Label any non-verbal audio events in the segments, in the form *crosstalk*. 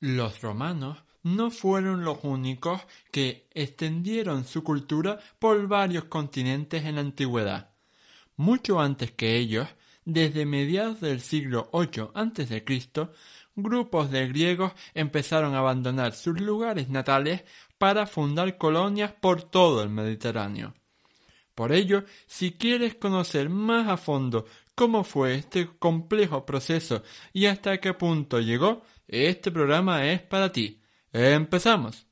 Los romanos no fueron los únicos que extendieron su cultura por varios continentes en la antigüedad. Mucho antes que ellos, desde mediados del siglo VIII a.C., grupos de griegos empezaron a abandonar sus lugares natales para fundar colonias por todo el Mediterráneo. Por ello, si quieres conocer más a fondo cómo fue este complejo proceso y hasta qué punto llegó, este programa es para ti. ¡Empezamos!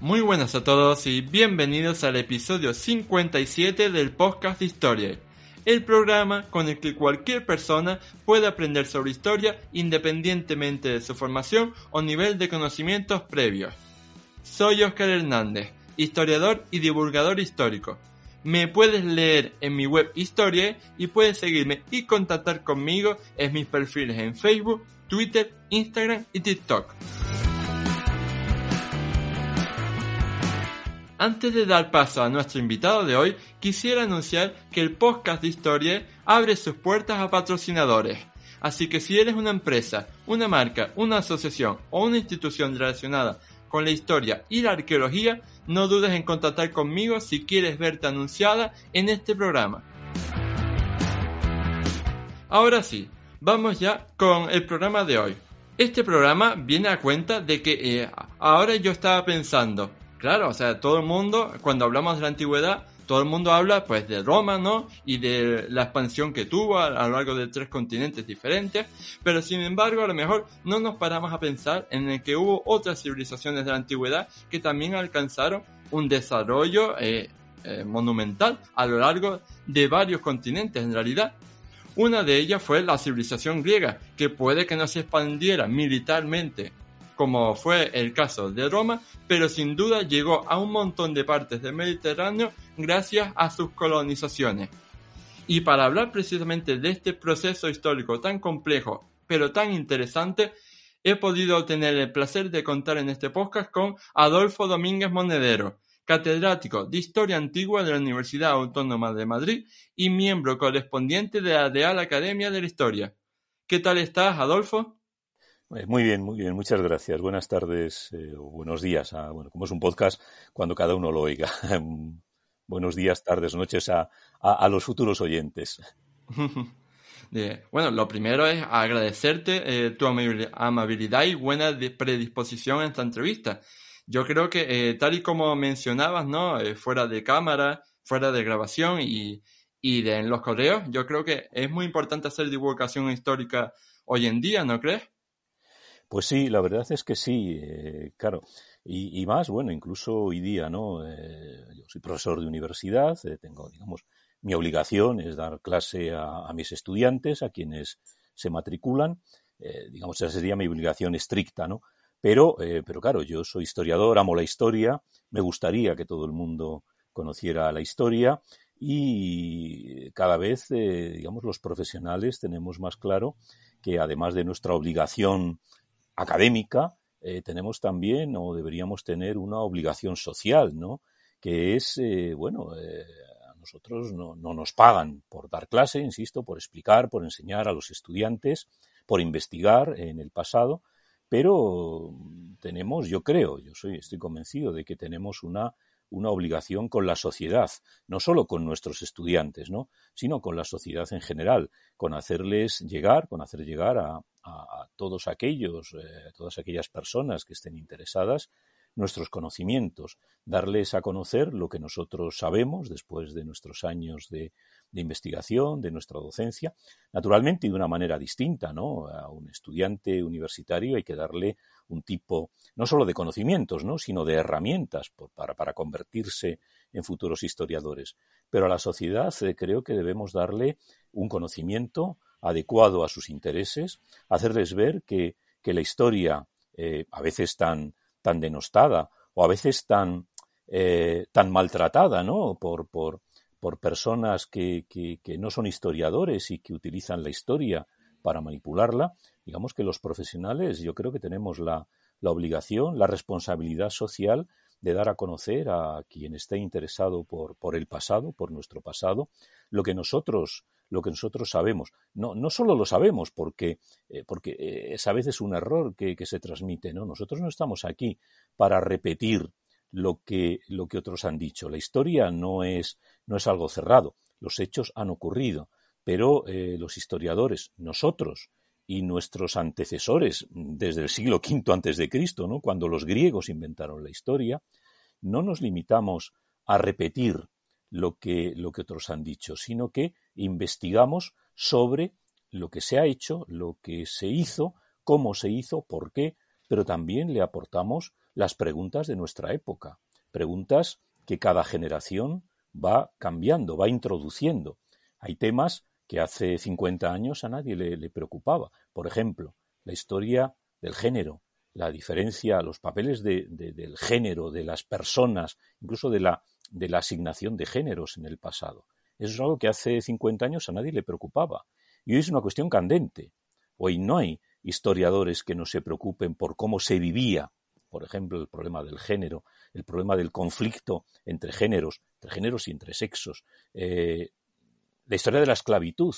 Muy buenas a todos y bienvenidos al episodio 57 del podcast de Historia, el programa con el que cualquier persona puede aprender sobre historia independientemente de su formación o nivel de conocimientos previos. Soy Oscar Hernández, historiador y divulgador histórico. Me puedes leer en mi web Historia y puedes seguirme y contactar conmigo en mis perfiles en Facebook, Twitter, Instagram y TikTok. Antes de dar paso a nuestro invitado de hoy, quisiera anunciar que el podcast de Historia abre sus puertas a patrocinadores. Así que si eres una empresa, una marca, una asociación o una institución relacionada con la historia y la arqueología, no dudes en contactar conmigo si quieres verte anunciada en este programa. Ahora sí, vamos ya con el programa de hoy. Este programa viene a cuenta de que eh, ahora yo estaba pensando, Claro, o sea, todo el mundo, cuando hablamos de la antigüedad, todo el mundo habla pues de Roma, ¿no? Y de la expansión que tuvo a, lo largo de tres continentes diferentes, pero sin embargo a lo mejor no nos paramos a pensar en el que hubo otras civilizaciones de la antigüedad que también alcanzaron un desarrollo eh, eh, monumental a lo largo de varios continentes en realidad. Una de ellas fue la civilización griega, que puede que no se expandiera militarmente como fue el caso de Roma, pero sin duda llegó a un montón de partes del Mediterráneo gracias a sus colonizaciones. Y para hablar precisamente de este proceso histórico tan complejo, pero tan interesante, he podido tener el placer de contar en este podcast con Adolfo Domínguez Monedero, catedrático de Historia Antigua de la Universidad Autónoma de Madrid y miembro correspondiente de la Real Academia de la Historia. ¿Qué tal estás, Adolfo? Eh, muy bien, muy bien, muchas gracias. Buenas tardes eh, o buenos días. bueno, como es un podcast, cuando cada uno lo oiga. *laughs* buenos días, tardes, noches a, a, los futuros oyentes. *laughs* bueno, lo primero es agradecerte eh, tu amabilidad y buena predisposición en esta entrevista. Yo creo que, tal y como mencionabas, ¿no? fuera de cámara, fuera de grabación y, y de, en los correos, yo creo que es muy importante hacer divulgación histórica hoy en día, ¿no crees? Pues sí, la verdad es que sí, eh, claro. Y, más, bueno, incluso hoy día, ¿no? Eh, yo soy profesor de universidad, eh, tengo, digamos, mi obligación es dar clase a, mis estudiantes, a quienes se matriculan. digamos, esa sería mi obligación estricta, ¿no? Pero, pero claro, yo soy historiador, amo la historia, me gustaría que todo el mundo conociera la historia y cada vez, digamos, los profesionales tenemos más claro que además de nuestra obligación académica, eh, tenemos también o deberíamos tener una obligación social, ¿no? Que es, eh, bueno, eh, a nosotros no, no, nos pagan por dar clase, insisto, por explicar, por enseñar a los estudiantes, por investigar en el pasado, pero tenemos, yo creo, yo soy, estoy convencido de que tenemos una una obligación con la sociedad, no solo con nuestros estudiantes, ¿no? sino con la sociedad en general, con hacerles llegar, con hacer llegar a, a, todos aquellos, eh, todas aquellas personas que estén interesadas nuestros conocimientos, darles a conocer lo que nosotros sabemos después de nuestros años de, investigación, de nuestra docencia, naturalmente de una manera distinta, ¿no? A un estudiante universitario hay que darle un tipo no solo de conocimientos, ¿no? sino de herramientas para, para convertirse en futuros historiadores. Pero a la sociedad eh, creo que debemos darle un conocimiento adecuado a sus intereses, hacerles ver que, la historia, eh, a veces tan, tan denostada o a veces tan, eh, tan maltratada ¿no? por, por, por personas que, que, no son historiadores y que utilizan la historia para manipularla, digamos que los profesionales yo creo que tenemos la, obligación, la responsabilidad social de dar a conocer a quien esté interesado por, por el pasado, por nuestro pasado, lo que nosotros lo que nosotros sabemos. No, no solo lo sabemos porque, eh, porque eh, es a veces un error que, que, se transmite, ¿no? Nosotros no estamos aquí para repetir lo que, lo que otros han dicho. La historia no es, no es algo cerrado. Los hechos han ocurrido, pero eh, los historiadores, nosotros, y nuestros antecesores desde el siglo V antes de Cristo, ¿no? cuando los griegos inventaron la historia, no nos limitamos a repetir lo que, lo que otros han dicho, sino que investigamos sobre lo que se ha hecho, lo que se hizo, cómo se hizo, por qué, pero también le aportamos las preguntas de nuestra época, preguntas que cada generación va cambiando, va introduciendo. Hay temas que hace 50 años a nadie le, preocupaba. Por ejemplo, la historia del género, la diferencia, los papeles del género, de las personas, incluso de la, asignación de géneros en el pasado. Eso es algo que hace 50 años a nadie le preocupaba. Y hoy es una cuestión candente. Hoy no hay historiadores que no se preocupen por cómo se vivía, por ejemplo, el problema del género, el problema del conflicto entre géneros, entre géneros y entre sexos, eh, la historia de la esclavitud.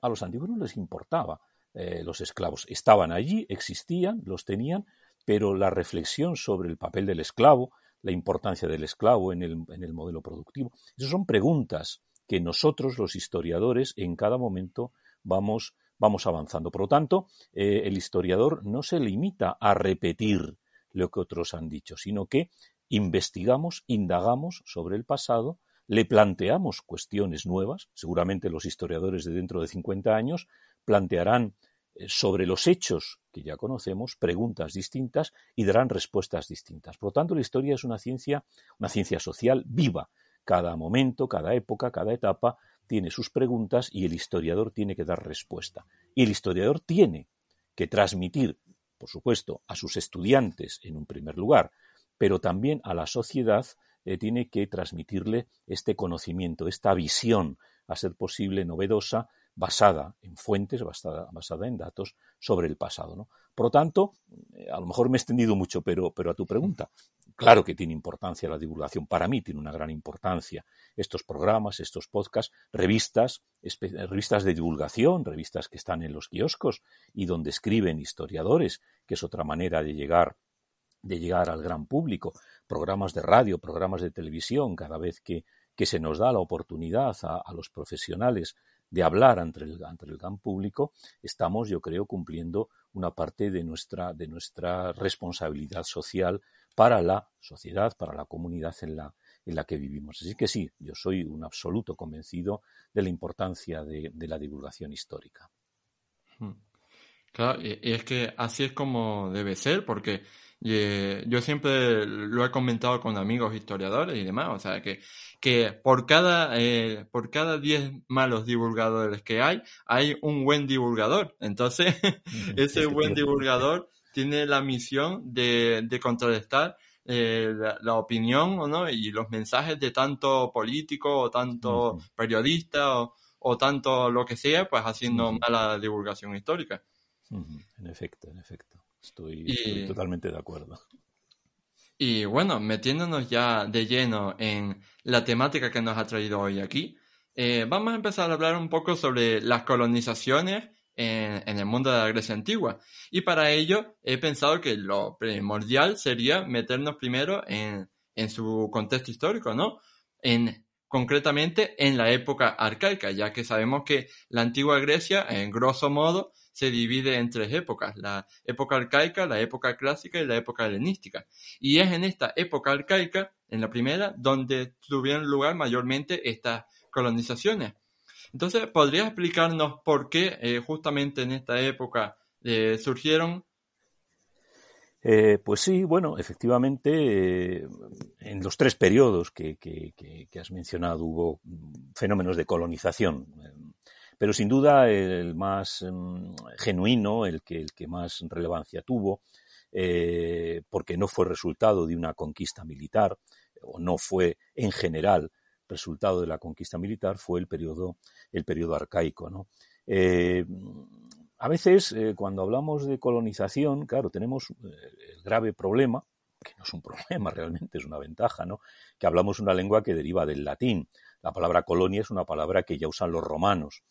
A los antiguos no les importaba eh, los esclavos. Estaban allí, existían, los tenían, pero la reflexión sobre el papel del esclavo, la importancia del esclavo en el, en el modelo productivo, esas son preguntas que nosotros, los historiadores, en cada momento vamos, vamos avanzando. Por lo tanto, eh, el historiador no se limita a repetir lo que otros han dicho, sino que investigamos, indagamos sobre el pasado le planteamos cuestiones nuevas, seguramente los historiadores de dentro de 50 años plantearán eh, sobre los hechos que ya conocemos preguntas distintas y darán respuestas distintas. Por lo tanto, la historia es una ciencia, una ciencia social viva. Cada momento, cada época, cada etapa tiene sus preguntas y el historiador tiene que dar respuesta. Y el historiador tiene que transmitir, por supuesto, a sus estudiantes en un primer lugar, pero también a la sociedad eh, tiene que transmitirle este conocimiento, esta visión, a ser posible novedosa, basada en fuentes, basada, en datos sobre el pasado. Por lo tanto, eh, a lo mejor me he extendido mucho, pero, pero a tu pregunta, claro que tiene importancia la divulgación. Para mí tiene una gran importancia estos programas, estos podcasts, revistas, revistas de divulgación, revistas que están en los kioscos y donde escriben historiadores, que es otra manera de llegar de llegar al gran público, programas de radio, programas de televisión, cada vez que, que se nos da la oportunidad a, los profesionales de hablar ante el, el gran público, estamos, yo creo, cumpliendo una parte de nuestra, de nuestra responsabilidad social para la sociedad, para la comunidad en la, en la que vivimos. Así que sí, yo soy un absoluto convencido de la importancia de, de la divulgación histórica. Hmm. Claro, y es que así es como debe ser, porque eh, yo siempre lo he comentado con amigos historiadores y demás, o sea, que, que por cada, eh, por cada 10 malos divulgadores que hay, hay un buen divulgador. Entonces, *laughs* ese buen divulgador tiene la misión de, de contrarrestar eh, la, opinión ¿no? y los mensajes de tanto político o tanto periodista o, o, tanto lo que sea, pues haciendo mala divulgación histórica. En efecto, en efecto. Estoy, totalmente de acuerdo. Y bueno, metiéndonos ya de lleno en la temática que nos ha traído hoy aquí, eh, vamos a empezar a hablar un poco sobre las colonizaciones en, en, el mundo de la Grecia antigua. Y para ello he pensado que lo primordial sería meternos primero en, en su contexto histórico, ¿no? En, concretamente en la época arcaica, ya que sabemos que la antigua Grecia, en grosso modo, se divide en tres épocas, la época arcaica, la época clásica y la época helenística. Y es en esta época arcaica, en la primera, donde tuvieron lugar mayormente estas colonizaciones. Entonces, ¿podrías explicarnos por qué eh, justamente en esta época eh, surgieron? Eh, pues sí, bueno, efectivamente, en los tres periodos que, que, has mencionado hubo fenómenos de colonización pero sin duda el más em, genuino, el que, el que más relevancia tuvo, eh, porque no fue resultado de una conquista militar, o no fue en general resultado de la conquista militar, fue el periodo, el arcaico. ¿no? Eh, a veces, eh, cuando hablamos de colonización, claro, tenemos el grave problema, que no es un *laughs* problema realmente, es una ventaja, ¿no? Que hablamos una lengua que deriva del latín. La palabra colonia es una palabra que ya usan los romanos.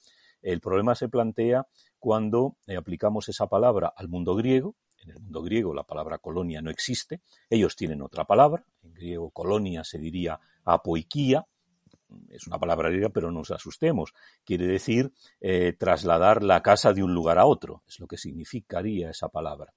El problema se plantea cuando aplicamos esa palabra al mundo griego, en el mundo griego la palabra colonia no existe. Ellos tienen otra palabra. En griego colonia se diría apoiquía. Es una palabra griega, pero no nos asustemos. Quiere decir eh, trasladar la casa de un lugar a otro. Es lo que significaría esa palabra.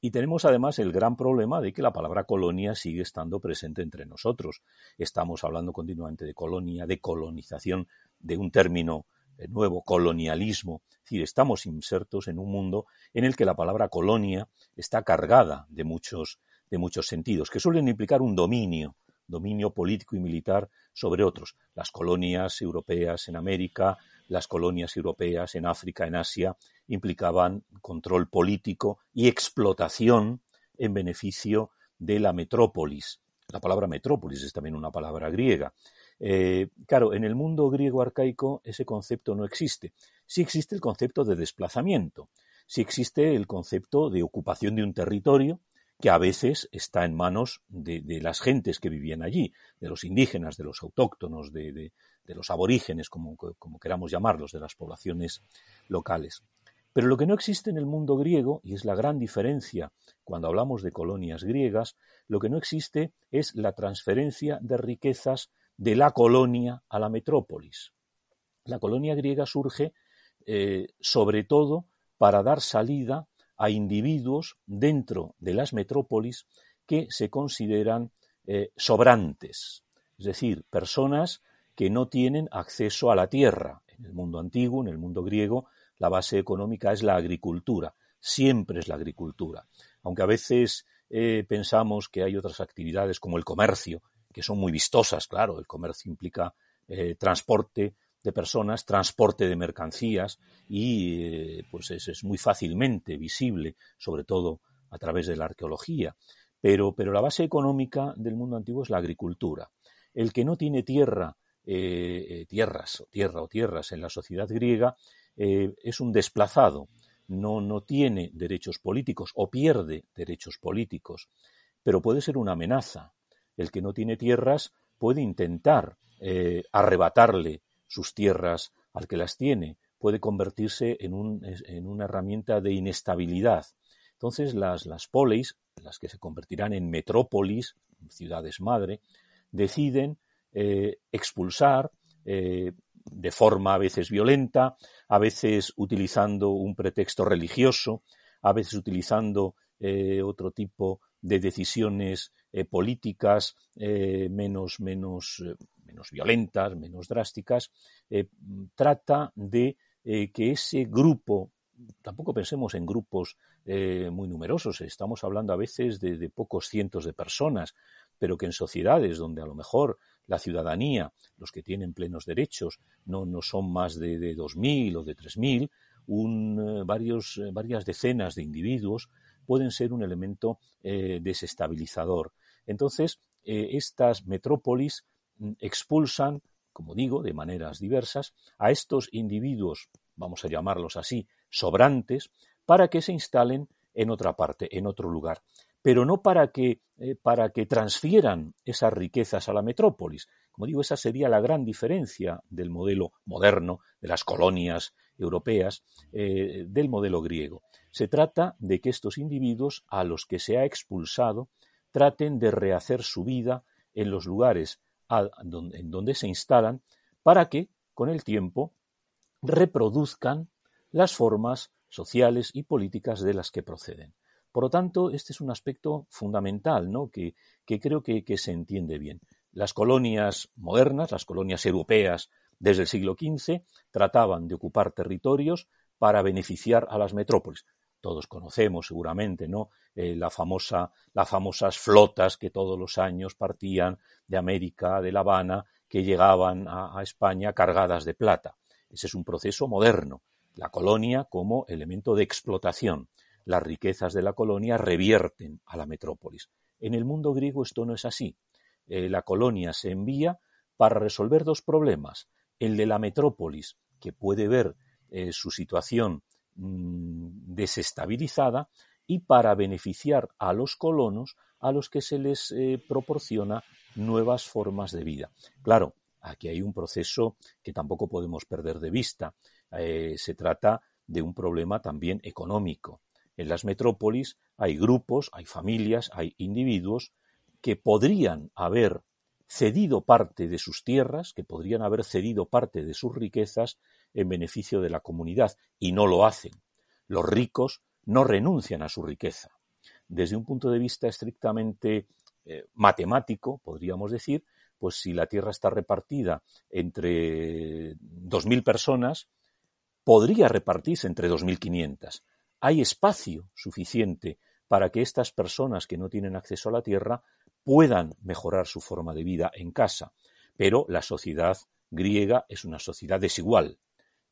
Y tenemos además el gran problema de que la palabra colonia sigue estando presente entre nosotros. Estamos hablando continuamente de colonia, de colonización, de un término nuevo colonialismo. Es decir, estamos insertos en un mundo en el que la palabra colonia está cargada de muchos, de muchos sentidos, que suelen implicar un dominio, dominio político y militar sobre otros. Las colonias europeas en América, las colonias europeas en África, en Asia, implicaban control político y explotación en beneficio de la metrópolis. La palabra metrópolis es también una palabra griega. Eh, claro, en el mundo griego arcaico ese concepto no existe. Sí existe el concepto de desplazamiento, sí existe el concepto de ocupación de un territorio que a veces está en manos de, las gentes que vivían allí, de los indígenas, de los autóctonos, de, los aborígenes, como, como queramos llamarlos, de las poblaciones locales. Pero lo que no existe en el mundo griego, y es la gran diferencia cuando hablamos de colonias griegas, lo que no existe es la transferencia de riquezas de la colonia a la metrópolis. La colonia griega surge eh, sobre todo para dar salida a individuos dentro de las metrópolis que se consideran eh, sobrantes, es decir, personas que no tienen acceso a la tierra. En el mundo antiguo, en el mundo griego, la base económica es la agricultura, siempre es la agricultura. Aunque a veces eh, pensamos que hay otras actividades como el comercio, que son muy vistosas, claro, el comercio implica eh, transporte de personas, transporte de mercancías y eh, pues es, muy fácilmente visible, sobre todo a través de la arqueología. Pero, pero la base económica del mundo antiguo es la agricultura. El que no tiene tierra, eh, tierras o tierra o tierras en la sociedad griega es un desplazado, no, no tiene derechos políticos o pierde derechos políticos, pero puede ser una amenaza el que no tiene tierras puede intentar eh, arrebatarle sus tierras al que las tiene, puede convertirse en, una herramienta de inestabilidad. Entonces las, las polis, las que se convertirán en metrópolis, ciudades madre, deciden eh, expulsar eh, de forma a veces violenta, a veces utilizando un pretexto religioso, a veces utilizando otro tipo de decisiones eh, políticas eh, menos, menos, eh, menos violentas, menos drásticas, trata de que ese grupo, tampoco pensemos en grupos muy numerosos, estamos hablando a veces de, pocos cientos de personas, pero que en sociedades donde a lo mejor la ciudadanía, los que tienen plenos derechos, no, no son más de, de 2.000 o de 3.000, un, varios, varias decenas de individuos pueden ser un elemento desestabilizador. Entonces, eh, estas metrópolis mm, expulsan, como digo, de maneras diversas, a estos individuos, vamos a llamarlos así, sobrantes, para que se instalen en otra parte, en otro lugar, pero no para que, eh, para que transfieran esas riquezas a la metrópolis. Como digo, esa sería la gran diferencia del modelo moderno, de las colonias europeas, del modelo griego. Se trata de que estos individuos a los que se ha expulsado traten de rehacer su vida en los lugares en donde se instalan para que, con el tiempo, reproduzcan las formas sociales y políticas de las que proceden. Por lo tanto, este es un aspecto fundamental ¿no? que, creo que, que, se entiende bien. Las colonias modernas, las colonias europeas desde el siglo XV, trataban de ocupar territorios para beneficiar a las metrópolis todos conocemos seguramente, ¿no? Eh, la famosa, las famosas flotas que todos los años partían de América, de La Habana, que llegaban a, España cargadas de plata. Ese es un proceso moderno. La colonia como elemento de explotación. Las riquezas de la colonia revierten a la metrópolis. En el mundo griego esto no es así. Eh, la colonia se envía para resolver dos problemas. El de la metrópolis, que puede ver eh, su situación desestabilizada y para beneficiar a los colonos a los que se les eh, proporciona nuevas formas de vida. Claro, aquí hay un proceso que tampoco podemos perder de vista. Eh, se trata de un problema también económico. En las metrópolis hay grupos, hay familias, hay individuos que podrían haber cedido parte de sus tierras, que podrían haber cedido parte de sus riquezas en beneficio de la comunidad, y no lo hacen. Los ricos no renuncian a su riqueza. Desde un punto de vista estrictamente eh, matemático, podríamos decir, pues si la tierra está repartida entre 2.000 personas, podría repartirse entre 2.500. Hay espacio suficiente para que estas personas que no tienen acceso a la tierra puedan mejorar su forma de vida en casa. Pero la sociedad griega es una sociedad desigual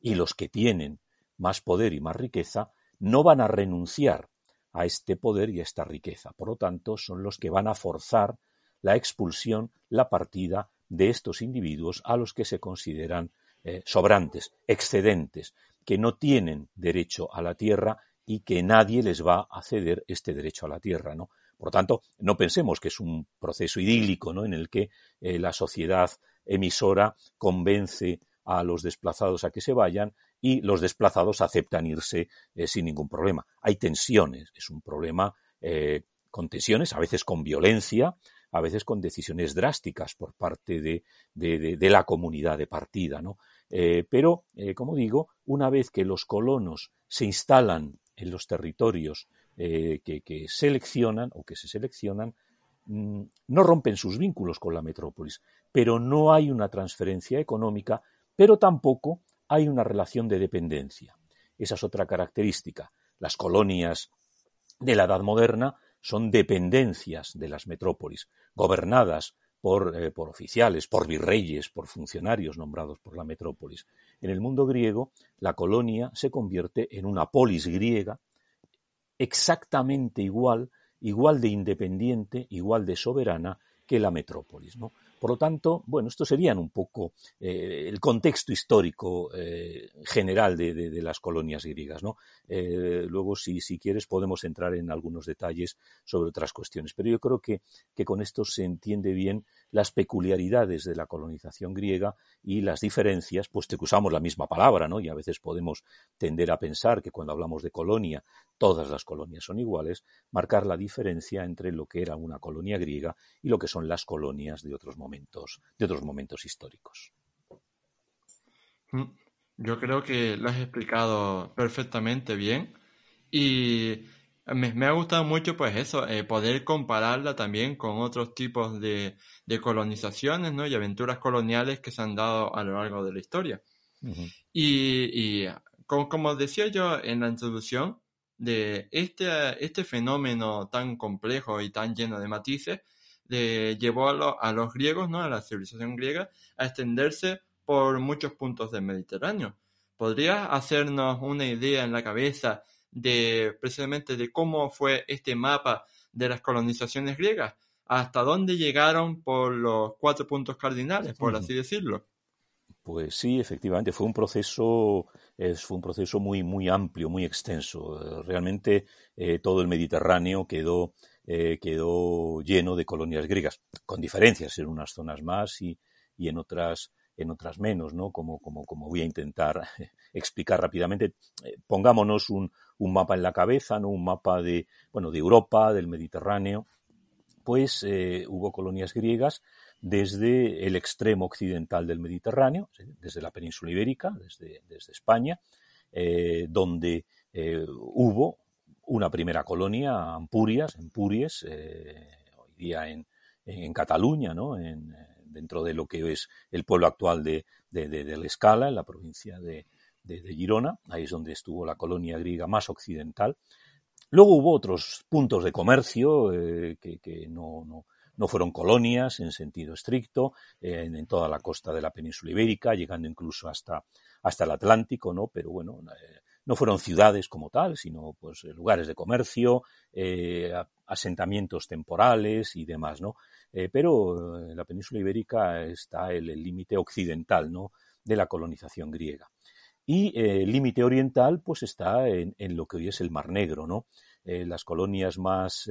y los que tienen más poder y más riqueza no van a renunciar a este poder y a esta riqueza. Por lo tanto, son los que van a forzar la expulsión, la partida de estos individuos a los que se consideran eh, sobrantes, excedentes, que no tienen derecho a la tierra y que nadie les va a ceder este derecho a la tierra, ¿no? Por tanto, no pensemos que es un proceso idílico, ¿no? En el que eh, la sociedad emisora convence a los desplazados a que se vayan y los desplazados aceptan irse eh, sin ningún problema. Hay tensiones, es un problema eh, con tensiones, a veces con violencia, a veces con decisiones drásticas por parte de, de, la comunidad de partida. ¿no? Eh, pero, como digo, una vez que los colonos se instalan en los territorios que, seleccionan o que se seleccionan, mm, no rompen sus vínculos con la metrópolis, pero no hay una transferencia económica, pero tampoco hay una relación de dependencia. Esa es otra característica. Las colonias de la Edad Moderna son dependencias de las metrópolis, gobernadas por, eh, por, oficiales, por virreyes, por funcionarios nombrados por la metrópolis. En el mundo griego, la colonia se convierte en una polis griega exactamente igual, igual de independiente, igual de soberana que la metrópolis. ¿no? Por lo tanto, bueno, esto serían un poco eh, el contexto histórico eh, general de, las colonias griegas. ¿no? Eh, luego, si, si, quieres, podemos entrar en algunos detalles sobre otras cuestiones. Pero yo creo que, que con esto se entiende bien las peculiaridades de la colonización griega y las diferencias, puesto que usamos la misma palabra, ¿no? Y a veces podemos tender a pensar que cuando hablamos de colonia, todas las colonias son iguales, marcar la diferencia entre lo que era una colonia griega y lo que son las colonias de otros momentos, de otros momentos históricos. Mm, yo creo que lo has explicado perfectamente bien y me, ha gustado mucho, pues eso, eh, poder compararla también con otros tipos de, de, colonizaciones, ¿no? Y aventuras coloniales que se han dado a lo largo de la historia. Y, y como, como, decía yo en la introducción, de este, este fenómeno tan complejo y tan lleno de matices, de, llevó a, a los griegos, ¿no? A la civilización griega, a extenderse por muchos puntos del Mediterráneo. ¿Podrías hacernos una idea en la cabeza de precisamente de cómo fue este mapa de las colonizaciones griegas, hasta dónde llegaron por los cuatro puntos cardinales, por así decirlo. Pues sí, efectivamente, fue un proceso, fue un proceso muy, muy amplio, muy extenso. Realmente eh, todo el Mediterráneo quedó, eh, quedó lleno de colonias griegas, con diferencias en unas zonas más y, y en otras en otras menos, ¿no? Como, como, como voy a intentar *laughs* explicar rápidamente. Eh, pongámonos un, un, mapa en la cabeza, ¿no? Un mapa de, bueno, de Europa, del Mediterráneo. Pues eh, hubo colonias griegas desde el extremo occidental del Mediterráneo, desde la península ibérica, desde, desde España, eh, donde hubo una primera colonia, Ampurias, en hoy día en, en Cataluña, ¿no? En, dentro de lo que es el pueblo actual de, de, la Escala, en la provincia de, Girona, ahí es donde estuvo la colonia griega más occidental. Luego hubo otros puntos de comercio eh, que, no, no, fueron colonias en sentido estricto, en, toda la costa de la península ibérica, llegando incluso hasta, hasta el Atlántico, ¿no? Pero bueno, eh, no fueron ciudades como tal, sino pues lugares de comercio, eh, asentamientos temporales y demás, ¿no? Eh, pero en la península ibérica está el límite occidental, ¿no? De la colonización griega. Y el límite oriental pues está en, lo que hoy es el Mar Negro, ¿no? las colonias más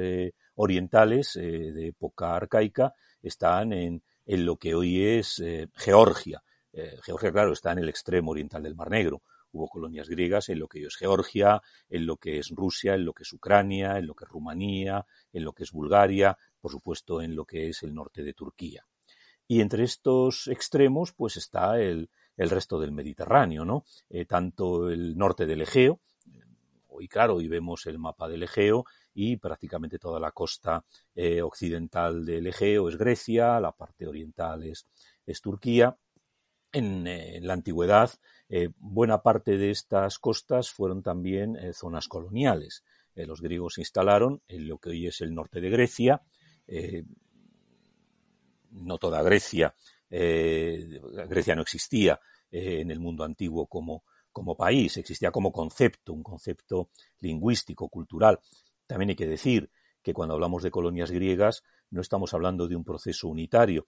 orientales de época arcaica están en, en lo que hoy es Georgia. Georgia, claro, está en el extremo oriental del Mar Negro. Hubo colonias griegas en lo que hoy es Georgia, en lo que es Rusia, en lo que es Ucrania, en lo que es Rumanía, en lo que es Bulgaria, por supuesto en lo que es el norte de Turquía. Y entre estos extremos, pues está el, resto del Mediterráneo, ¿no? Eh, tanto el norte del Egeo, hoy claro, hoy vemos el mapa del Egeo y prácticamente toda la costa eh, occidental del Egeo es Grecia, la parte oriental es, Turquía. En, eh, la antigüedad, buena parte de estas costas fueron también zonas coloniales. los griegos se instalaron en lo que hoy es el norte de Grecia, no toda Grecia, Grecia no existía eh, en el mundo antiguo como, como país, existía como concepto, un concepto lingüístico, cultural. También hay que decir que cuando hablamos de colonias griegas no estamos hablando de un proceso unitario,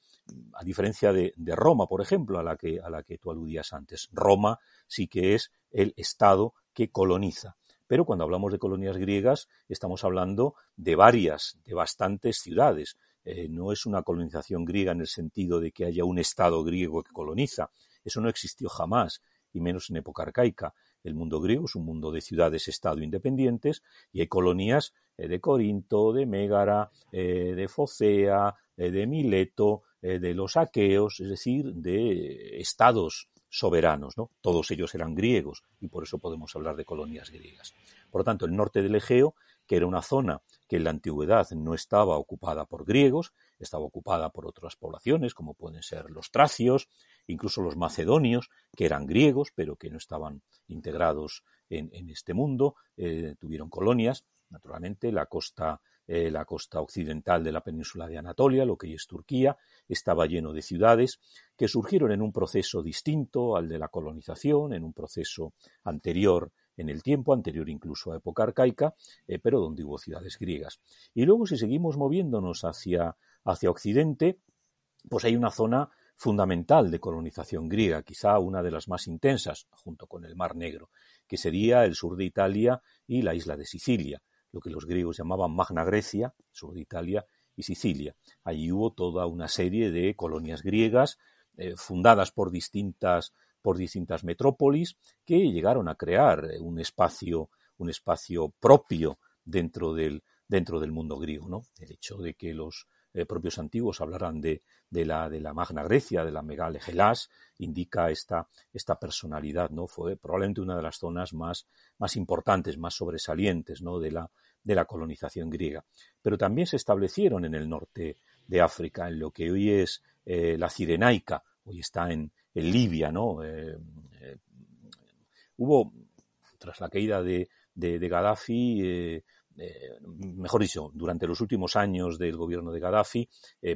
a diferencia de, Roma, por ejemplo, a la, que, a la que tú aludías antes. Roma sí que es el Estado que coloniza. Pero cuando hablamos de colonias griegas estamos hablando de varias, de bastantes ciudades. Eh, no es una colonización griega en el sentido de que haya un Estado griego que coloniza. Eso no existió jamás, y menos en época arcaica. El mundo griego es un mundo de ciudades-estado independientes y hay colonias eh, de Corinto, de Mégara, eh, de Focea, de Mileto, de los aqueos, es decir, de estados soberanos. ¿no? Todos ellos eran griegos y por eso podemos hablar de colonias griegas. Por lo tanto, el norte del Egeo que era una zona que en la antigüedad no estaba ocupada por griegos, estaba ocupada por otras poblaciones, como pueden ser los tracios, incluso los macedonios, que eran griegos, pero que no estaban integrados en, este mundo, eh, tuvieron colonias, naturalmente, la costa, eh, la costa occidental de la península de Anatolia, lo que es Turquía, estaba lleno de ciudades que surgieron en un proceso distinto al de la colonización, en un proceso anterior en el tiempo, anterior incluso a época arcaica, eh, pero donde hubo ciudades griegas. Y luego, si seguimos moviéndonos hacia, hacia Occidente, pues hay una zona fundamental de colonización griega, quizá una de las más intensas, junto con el Mar Negro, que sería el sur de Italia y la isla de Sicilia, lo que los griegos llamaban Magna Grecia, sur de Italia y Sicilia. Allí hubo toda una serie de colonias griegas eh, fundadas por distintas por distintas metrópolis que llegaron a crear eh, un espacio, un espacio propio dentro del, dentro del mundo griego. ¿no? El hecho de que los eh, propios antiguos hablaran de, de, la, de la Magna Grecia, de la Megale Gelas, indica esta, esta personalidad. ¿no? Fue probablemente una de las zonas más, más importantes, más sobresalientes ¿no? de, la, de la colonización griega. Pero también se establecieron en el norte de África, en lo que hoy es eh, la Cirenaica, hoy está en, en Libia, ¿no? Eh, hubo, tras la caída de, de, Gaddafi, eh, mejor dicho, durante los últimos años del gobierno de Gaddafi,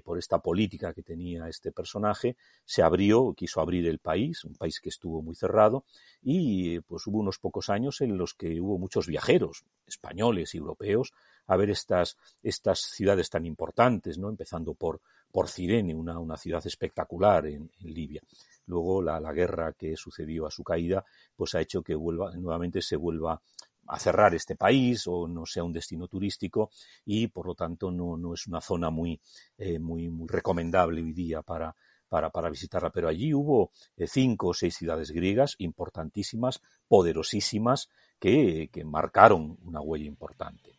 por esta política que tenía este personaje, se abrió, quiso abrir el país, un país que estuvo muy cerrado, y pues hubo unos pocos años en los que hubo muchos viajeros, españoles y europeos, a ver estas, estas ciudades tan importantes, ¿no? Empezando por, por Cirene, una, una ciudad espectacular en Libia. Luego la, guerra que sucedió a su caída, pues ha hecho que vuelva, nuevamente se vuelva a cerrar este país o no sea un destino turístico y por lo tanto no, no es una zona muy, eh, muy, muy recomendable hoy día para, para, para, visitarla. Pero allí hubo eh, cinco o seis ciudades griegas importantísimas, poderosísimas, que, que marcaron una huella importante.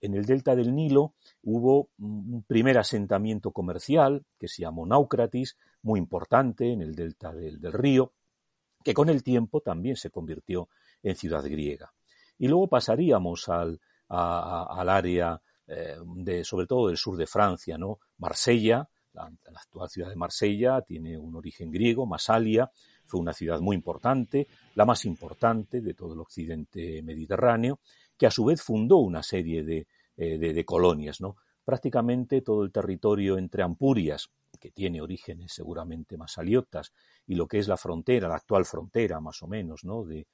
En el delta del Nilo hubo un primer asentamiento comercial que se llamó Naucratis, muy importante en el delta del, río, que con el tiempo también se convirtió en ciudad griega. Y luego pasaríamos al, al área eh, sobre todo del sur de Francia, ¿no? Marsella, la, actual ciudad de Marsella tiene un origen griego, Masalia, fue una ciudad muy importante, la más importante de todo el occidente mediterráneo, que a su vez fundó una serie de, eh, de, colonias, ¿no? Prácticamente todo el territorio entre Ampurias que tiene orígenes seguramente más aliotas, y lo que es la frontera, la actual frontera más o menos, ¿no? de,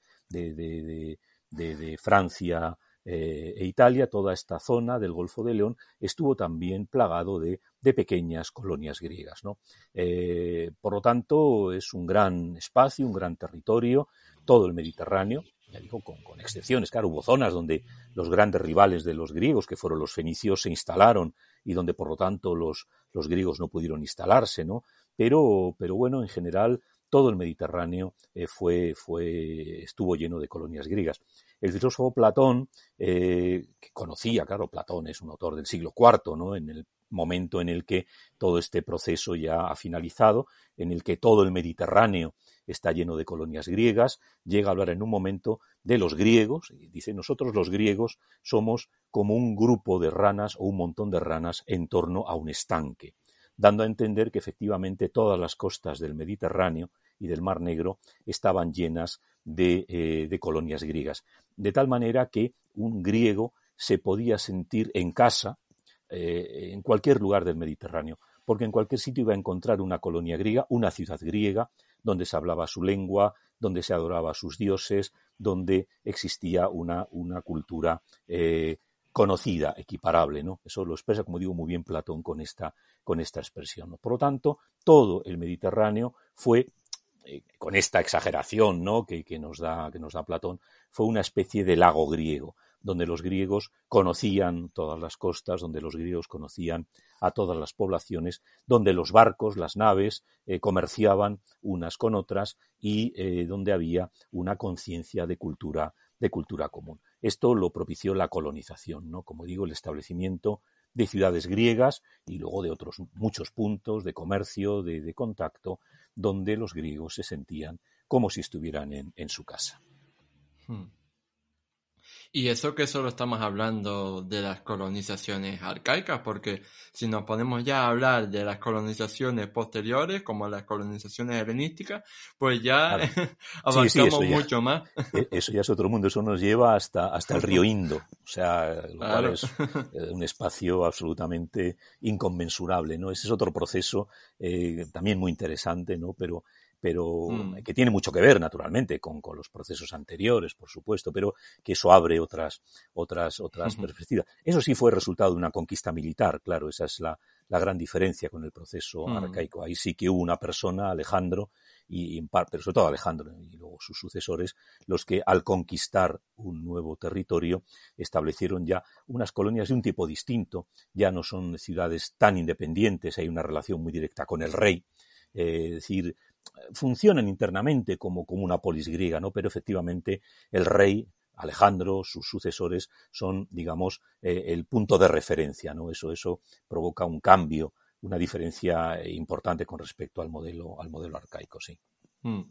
de, Francia eh, e Italia, toda esta zona del Golfo de León estuvo también plagado de, pequeñas colonias griegas. ¿no? Eh, por lo tanto, es un gran espacio, un gran territorio todo el Mediterráneo, ya digo, con, con, excepciones. Claro, hubo zonas donde los grandes rivales de los griegos, que fueron los fenicios, se instalaron y donde, por lo tanto, los, los griegos no pudieron instalarse, ¿no? Pero, pero bueno, en general, todo el Mediterráneo eh, fue, fue, estuvo lleno de colonias griegas. El filósofo Platón, eh, que conocía, claro, Platón es un autor del siglo IV, ¿no? En el momento en el que todo este proceso ya ha finalizado, en el que todo el Mediterráneo está lleno de colonias griegas, llega a hablar en un momento de los griegos, y dice, nosotros los griegos somos como un grupo de ranas o un montón de ranas en torno a un estanque, dando a entender que efectivamente todas las costas del Mediterráneo y del Mar Negro estaban llenas de, eh, de colonias griegas, de tal manera que un griego se podía sentir en casa, eh, en cualquier lugar del Mediterráneo, porque en cualquier sitio iba a encontrar una colonia griega, una ciudad griega, donde se hablaba su lengua, donde se adoraba a sus dioses, donde existía una, una cultura eh, conocida, equiparable, ¿no? Eso lo expresa, como digo, muy bien Platón con esta, con expresión. ¿no? Por lo tanto, todo el Mediterráneo fue, eh, con esta exageración ¿no? que, que, nos da, que nos da Platón, fue una especie de lago griego donde los griegos conocían todas las costas, donde los griegos conocían a todas las poblaciones, donde los barcos, las naves, eh, comerciaban unas con otras y eh, donde había una conciencia de cultura, de cultura común. Esto lo propició la colonización, ¿no? Como digo, el establecimiento de ciudades griegas y luego de otros muchos puntos de comercio, de, de contacto, donde los griegos se sentían como si estuvieran en, su casa. Hmm. Y eso que solo estamos hablando de las colonizaciones arcaicas, porque si nos ponemos ya a hablar de las colonizaciones posteriores, como las colonizaciones helenísticas, pues ya claro. avanzamos *laughs* sí, sí, mucho más. E, eso ya es otro mundo, eso nos lleva hasta, hasta el río Indo, o sea, lo claro. cual es *laughs* eh, un espacio absolutamente inconmensurable, ¿no? Ese es otro proceso eh, también muy interesante, ¿no? Pero pero mm. que tiene mucho que ver, naturalmente, con, con, los procesos anteriores, por supuesto, pero que eso abre otras, otras, otras uh -huh. perspectivas. Eso sí fue resultado de una conquista militar, claro, esa es la, la gran diferencia con el proceso mm. arcaico. Ahí sí que hubo una persona, Alejandro, y en parte, pero sobre todo Alejandro y luego sus sucesores, los que al conquistar un nuevo territorio establecieron ya unas colonias de un tipo distinto, ya no son ciudades tan independientes, hay una relación muy directa con el rey, eh, es decir, funcionan internamente como, como una polis griega, ¿no? Pero efectivamente el rey, Alejandro, sus sucesores, son, digamos, eh, el punto de referencia, ¿no? Eso, eso provoca un cambio, una diferencia importante con respecto al modelo, al modelo arcaico, sí. Mm.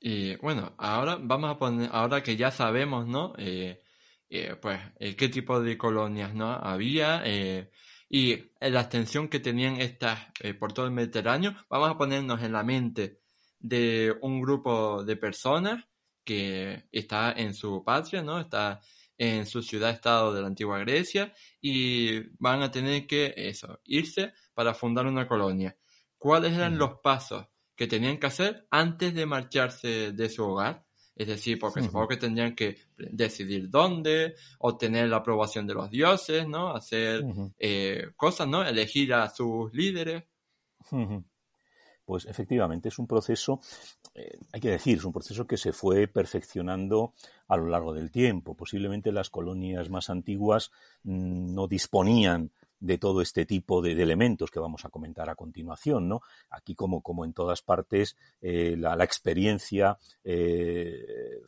Y bueno, ahora vamos a poner, ahora que ya sabemos, ¿no? Eh, eh, pues, qué tipo de colonias, ¿no? Había, y la extensión que tenían estas eh, por todo el Mediterráneo, vamos a ponernos en la mente de un grupo de personas que está en su patria, ¿no? Está en su ciudad-estado de la antigua Grecia y van a tener que eso, irse para fundar una colonia. ¿Cuáles eran los pasos que tenían que hacer antes de marcharse de su hogar? Es decir, porque uh -huh. supongo que tendrían que decidir dónde, obtener la aprobación de los dioses, ¿no? Hacer uh -huh. eh, cosas, ¿no? Elegir a sus líderes. Uh -huh. Pues efectivamente es un proceso, eh, hay que decir, es un proceso que se fue perfeccionando a lo largo del tiempo. Posiblemente las colonias más antiguas mmm, no disponían de todo este tipo de, elementos que vamos a comentar a continuación, ¿no? Aquí, como, como en todas partes, eh, la, experiencia, eh,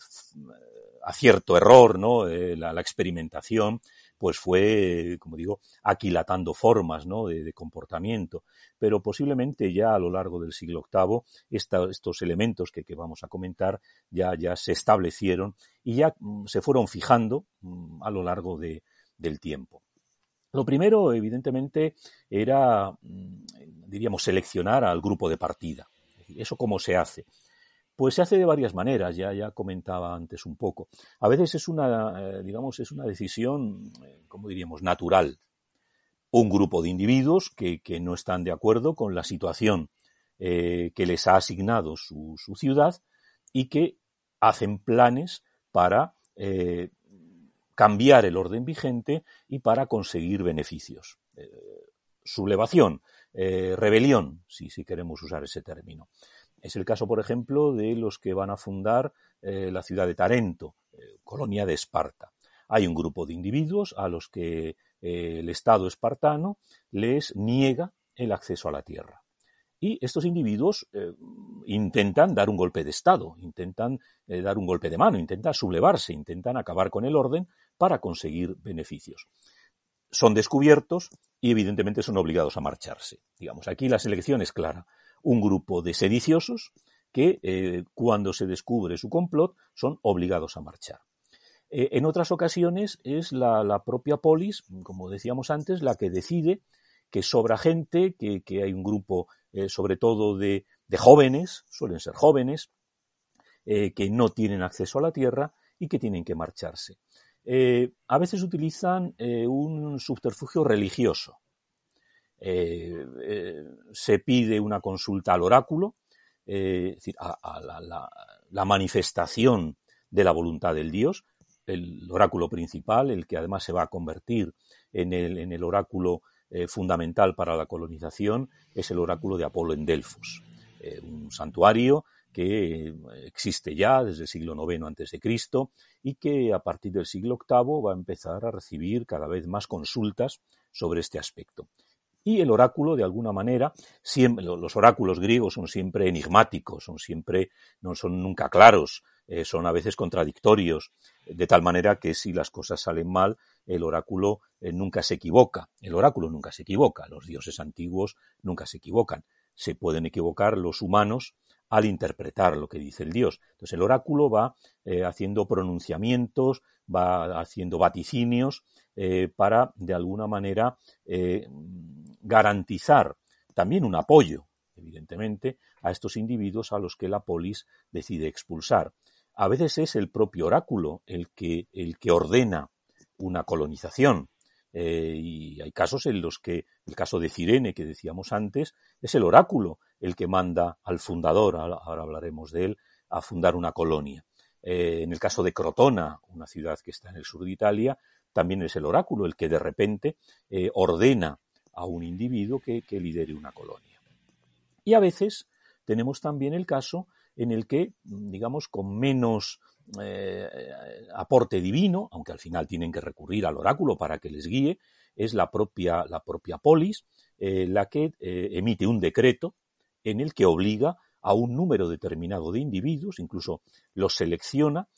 acierto, error, ¿no? Eh, la, experimentación, pues fue, como digo, aquilatando formas, ¿no? De, comportamiento. Pero posiblemente ya a lo largo del siglo VIII, estos elementos que, que, vamos a comentar ya, ya se establecieron y ya mm, se fueron fijando mm, a lo largo de, del tiempo. Lo primero, evidentemente, era, mm, diríamos, seleccionar al grupo de partida. ¿Eso cómo se hace? Pues se hace de varias maneras, ya, ya comentaba antes un poco. A veces es una, eh, digamos, es una decisión, eh, como diríamos, natural. Un grupo de individuos que, que, no están de acuerdo con la situación eh, que les ha asignado su, su, ciudad y que hacen planes para eh, cambiar el orden vigente y para conseguir beneficios. Eh, sublevación, eh, rebelión, si, si, queremos usar ese término. Es el caso, por ejemplo, de los que van a fundar eh, la ciudad de Tarento, colonia de Esparta. Hay un grupo de individuos a los que el Estado espartano les niega el acceso a la tierra. Y estos individuos intentan dar un golpe de Estado, intentan dar un golpe de mano, intentan sublevarse, intentan acabar con el orden para conseguir beneficios. Son descubiertos y evidentemente son obligados a marcharse. Digamos, aquí la selección es clara. Un grupo de sediciosos que eh, cuando se descubre su complot son obligados a marchar. Eh, en otras ocasiones es la, propia polis, como decíamos antes, la que decide que sobra gente, que, hay un grupo eh, sobre todo de, jóvenes, suelen ser jóvenes, que no tienen acceso a la tierra y que tienen que marcharse. A veces utilizan un subterfugio religioso. Eh, eh, se pide una consulta al oráculo, eh, es decir, a, la, manifestación de la voluntad del Dios, el oráculo principal, el que además se va a convertir en el, en el oráculo fundamental para la colonización, es el oráculo de Apolo en Delfos, un santuario que existe ya desde el siglo IX antes de Cristo y que a partir del siglo VIII va a empezar a recibir cada vez más consultas sobre este aspecto. Y el oráculo, de alguna manera, siempre, los oráculos griegos son siempre enigmáticos, son siempre, no son nunca claros, eh, son a veces contradictorios, de tal manera que si las cosas salen mal, el oráculo eh, nunca se equivoca. El oráculo nunca se equivoca, los dioses antiguos nunca se equivocan. Se pueden equivocar los humanos al interpretar lo que dice el dios. Entonces el oráculo va eh, haciendo pronunciamientos, va haciendo vaticinios para, de alguna manera, garantizar también un apoyo, evidentemente, a estos individuos a los que la polis decide expulsar. A veces es el propio oráculo el que, el que ordena una colonización. Eh, y hay casos en los que, el caso de Cirene que decíamos antes, es el oráculo el que manda al fundador, ahora hablaremos de él, a fundar una colonia. Eh, en el caso de Crotona, una ciudad que está en el sur de Italia, también es el oráculo el que de repente eh, ordena a un individuo que, lidere una colonia. Y a veces tenemos también el caso en el que, digamos, con menos eh, aporte divino, aunque al final tienen que recurrir al oráculo para que les guíe, es la propia, la propia polis eh, la que eh, emite un decreto en el que obliga a un número determinado de individuos, incluso los selecciona,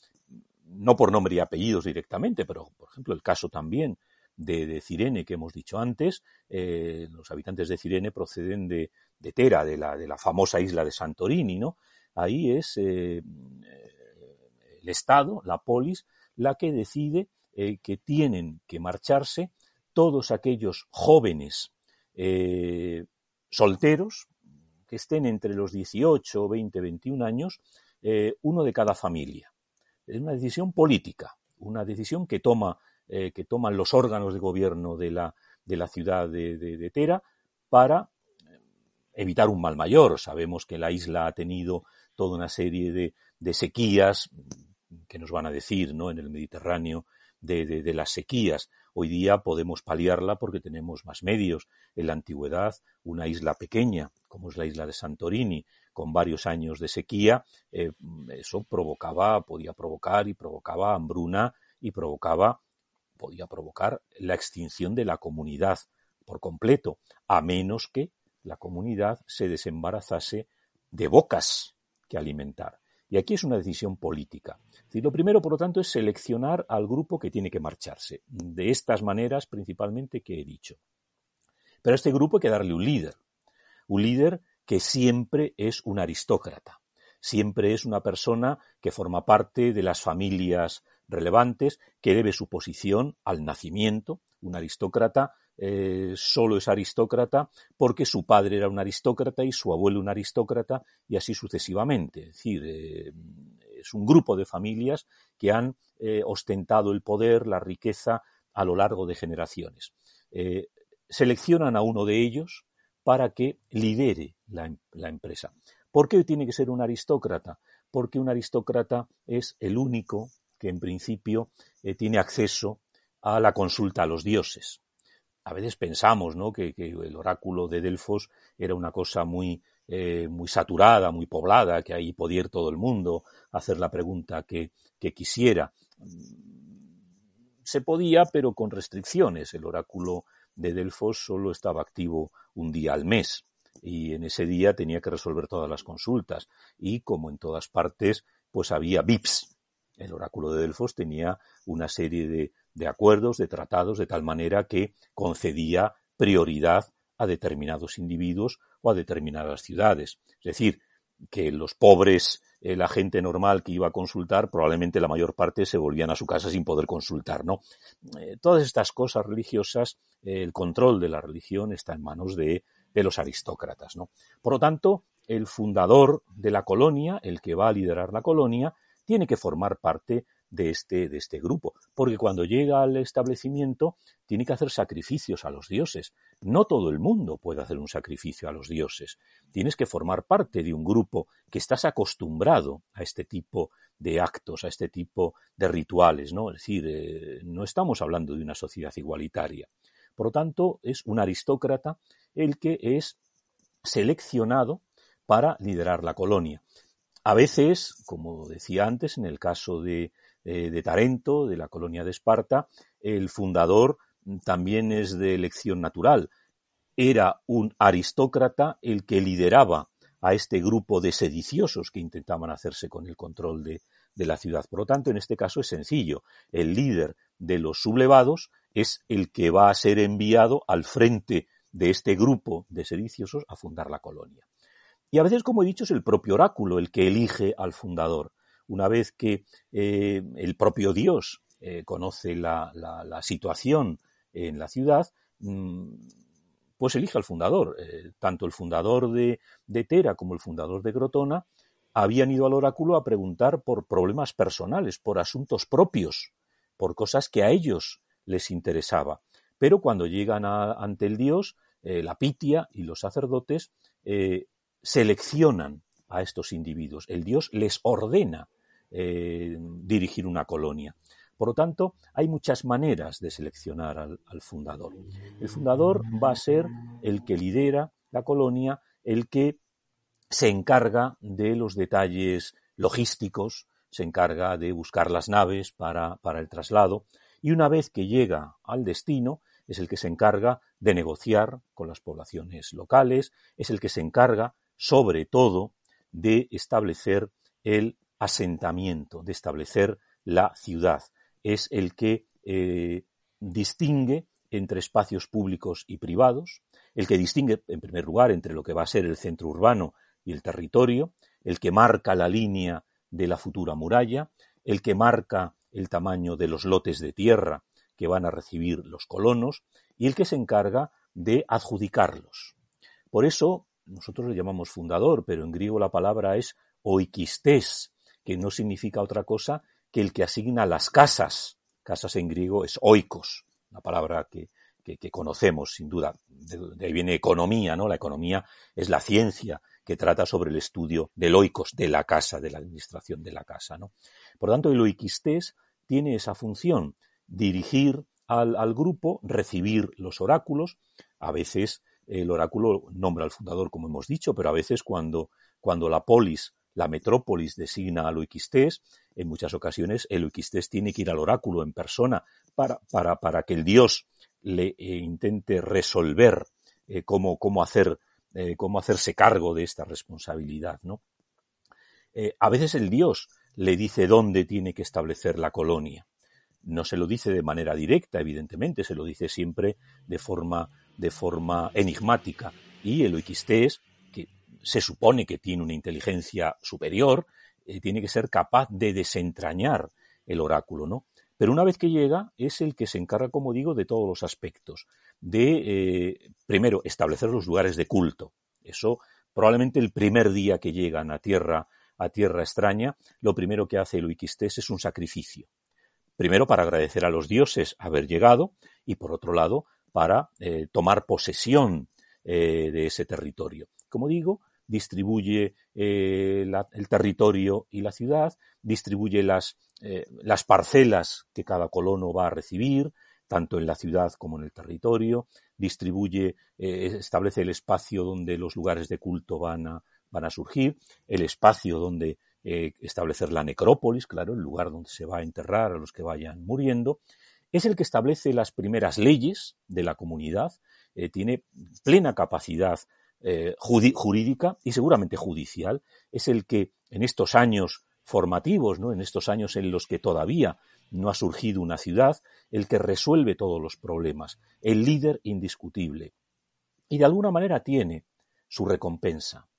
no por nombre y apellidos directamente, pero por ejemplo el caso también de, Cirene que hemos dicho antes. Los habitantes de Cirene proceden de, Tera, de la, de la, famosa isla de Santorini, ¿no? Ahí es el Estado, la polis, la que decide eh, que tienen que marcharse todos aquellos jóvenes solteros que estén entre los 18, 20, 21 años, uno de cada familia. Es una decisión política, una decisión que toma eh, que toman los órganos de gobierno de la, de la ciudad de, Tera para eh, evitar un mal mayor. Sabemos que la isla ha tenido toda una serie de, de sequías que nos van a decir ¿no? en el Mediterráneo de, de, las sequías. Hoy día podemos paliarla porque tenemos más medios. En la antigüedad, una isla pequeña, como es la isla de Santorini, con varios años de sequía, eh, eso provocaba, podía provocar y provocaba hambruna y provocaba podía provocar la extinción de la comunidad por completo, a menos que la comunidad se desembarazase de bocas que alimentar. Y aquí es una decisión política. lo primero, por lo tanto, es seleccionar al grupo que tiene que marcharse, de estas maneras principalmente que he dicho. Pero a este grupo hay que darle un líder, un líder que siempre es un aristócrata, siempre es una persona que forma parte de las familias relevantes, que debe su posición al nacimiento. Un aristócrata eh, solo es aristócrata porque su padre era un aristócrata y su abuelo un aristócrata y así sucesivamente. Es decir, eh, es un grupo de familias que han eh, ostentado el poder, la riqueza a lo largo de generaciones. seleccionan a uno de ellos para que lidere la, la empresa. ¿Por qué tiene que ser un aristócrata? Porque un aristócrata es el único que en principio tiene acceso a la consulta a los dioses. A veces pensamos ¿no? que, el oráculo de Delfos era una cosa muy, eh, muy saturada, muy poblada, que ahí podía ir todo el mundo, hacer la pregunta que, que quisiera. Se podía, pero con restricciones. El oráculo de Delfos solo estaba activo un día al mes y en ese día tenía que resolver todas las consultas y como en todas partes pues había VIPs. El oráculo de Delfos tenía una serie de, de acuerdos, de tratados, de tal manera que concedía prioridad a determinados individuos o a determinadas ciudades. Es decir, que los pobres, eh, la gente normal que iba a consultar, probablemente la mayor parte se volvían a su casa sin poder consultar, ¿no? Eh, todas estas cosas religiosas, eh, el control de la religión está en manos de, de los aristócratas, ¿no? Por lo tanto, el fundador de la colonia, el que va a liderar la colonia, tiene que formar parte de este, de este grupo, porque cuando llega al establecimiento tiene que hacer sacrificios a los dioses. No todo el mundo puede hacer un sacrificio a los dioses. Tienes que formar parte de un grupo que estás acostumbrado a este tipo de actos, a este tipo de rituales, ¿no? Es decir, eh, no estamos hablando de una sociedad igualitaria. Por lo tanto, es un aristócrata el que es seleccionado para liderar la colonia. A veces, como decía antes, en el caso de eh, de Tarento, de la colonia de Esparta, el fundador también es de elección natural. Era un aristócrata el que lideraba a este grupo de sediciosos que intentaban hacerse con el control de, de la ciudad. Por lo tanto, en este caso es sencillo. El líder de los sublevados es el que va a ser enviado al frente de este grupo de sediciosos a fundar la colonia. Y a veces, como he dicho, es el propio oráculo el que elige al fundador una vez que eh, el propio Dios eh, conoce la, situación en la ciudad, mm, pues elige al fundador. Eh, tanto el fundador de, de, Tera como el fundador de Grotona habían ido al oráculo a preguntar por problemas personales, por asuntos propios, por cosas que a ellos les interesaba. Pero cuando llegan ante el Dios, la Pitia y los sacerdotes seleccionan a estos individuos. El Dios les ordena eh, dirigir una colonia. Por lo tanto, hay muchas maneras de seleccionar al, fundador. El fundador va a ser el que lidera la colonia, el que se encarga de los detalles logísticos, se encarga de buscar las naves para, para, el traslado y una vez que llega al destino es el que se encarga de negociar con las poblaciones locales, es el que se encarga sobre todo de establecer el asentamiento, de establecer la ciudad. Es el que eh, distingue entre espacios públicos y privados, el que distingue, en primer lugar, entre lo que va a ser el centro urbano y el territorio, el que marca la línea de la futura muralla, el que marca el tamaño de los lotes de tierra que van a recibir los colonos y el que se encarga de adjudicarlos. Por eso nosotros le llamamos fundador, pero en griego la palabra es oikistes, que no significa otra cosa que el que asigna las casas. Casas en griego es oikos, una palabra que, conocemos sin duda. De, ahí viene economía, ¿no? La economía es la ciencia que trata sobre el estudio del oikos, de la casa, de la administración de la casa, ¿no? Por tanto, el oikistés tiene esa función, dirigir al, al, grupo, recibir los oráculos. A veces el oráculo nombra al fundador, como hemos dicho, pero a veces cuando, cuando la polis la metrópolis designa al Oiquistés, en muchas ocasiones el tiene que ir al oráculo en persona para, para, para que el dios le eh, intente resolver eh, cómo, cómo, hacer, eh, cómo hacerse cargo de esta responsabilidad. ¿no? a veces el dios le dice dónde tiene que establecer la colonia. No se lo dice de manera directa, evidentemente, se lo dice siempre de forma, de forma enigmática. Y el Oiquistés se supone que tiene una inteligencia superior, eh, tiene que ser capaz de desentrañar el oráculo, ¿no? Pero una vez que llega, es el que se encarga, como digo, de todos los aspectos. De, eh, primero, establecer los lugares de culto. Eso, probablemente el primer día que llegan a tierra, a tierra extraña, lo primero que hace el Uiquistés es un sacrificio. Primero, para agradecer a los dioses haber llegado, y por otro lado, para eh, tomar posesión de ese territorio. Como digo, distribuye eh, el territorio y la ciudad, distribuye las, eh, las parcelas que cada colono va a recibir, tanto en la ciudad como en el territorio, distribuye, eh, establece el espacio donde los lugares de culto van a, surgir, el espacio donde eh, establecer la necrópolis, claro, el lugar donde se va a enterrar a los que vayan muriendo, es el que establece las primeras leyes de la comunidad, eh, tiene plena capacidad jurídica y seguramente judicial, es el que en estos años formativos, ¿no? en estos años en los que todavía no ha surgido una ciudad, el que resuelve todos los problemas, el líder indiscutible. Y de alguna manera tiene su recompensa.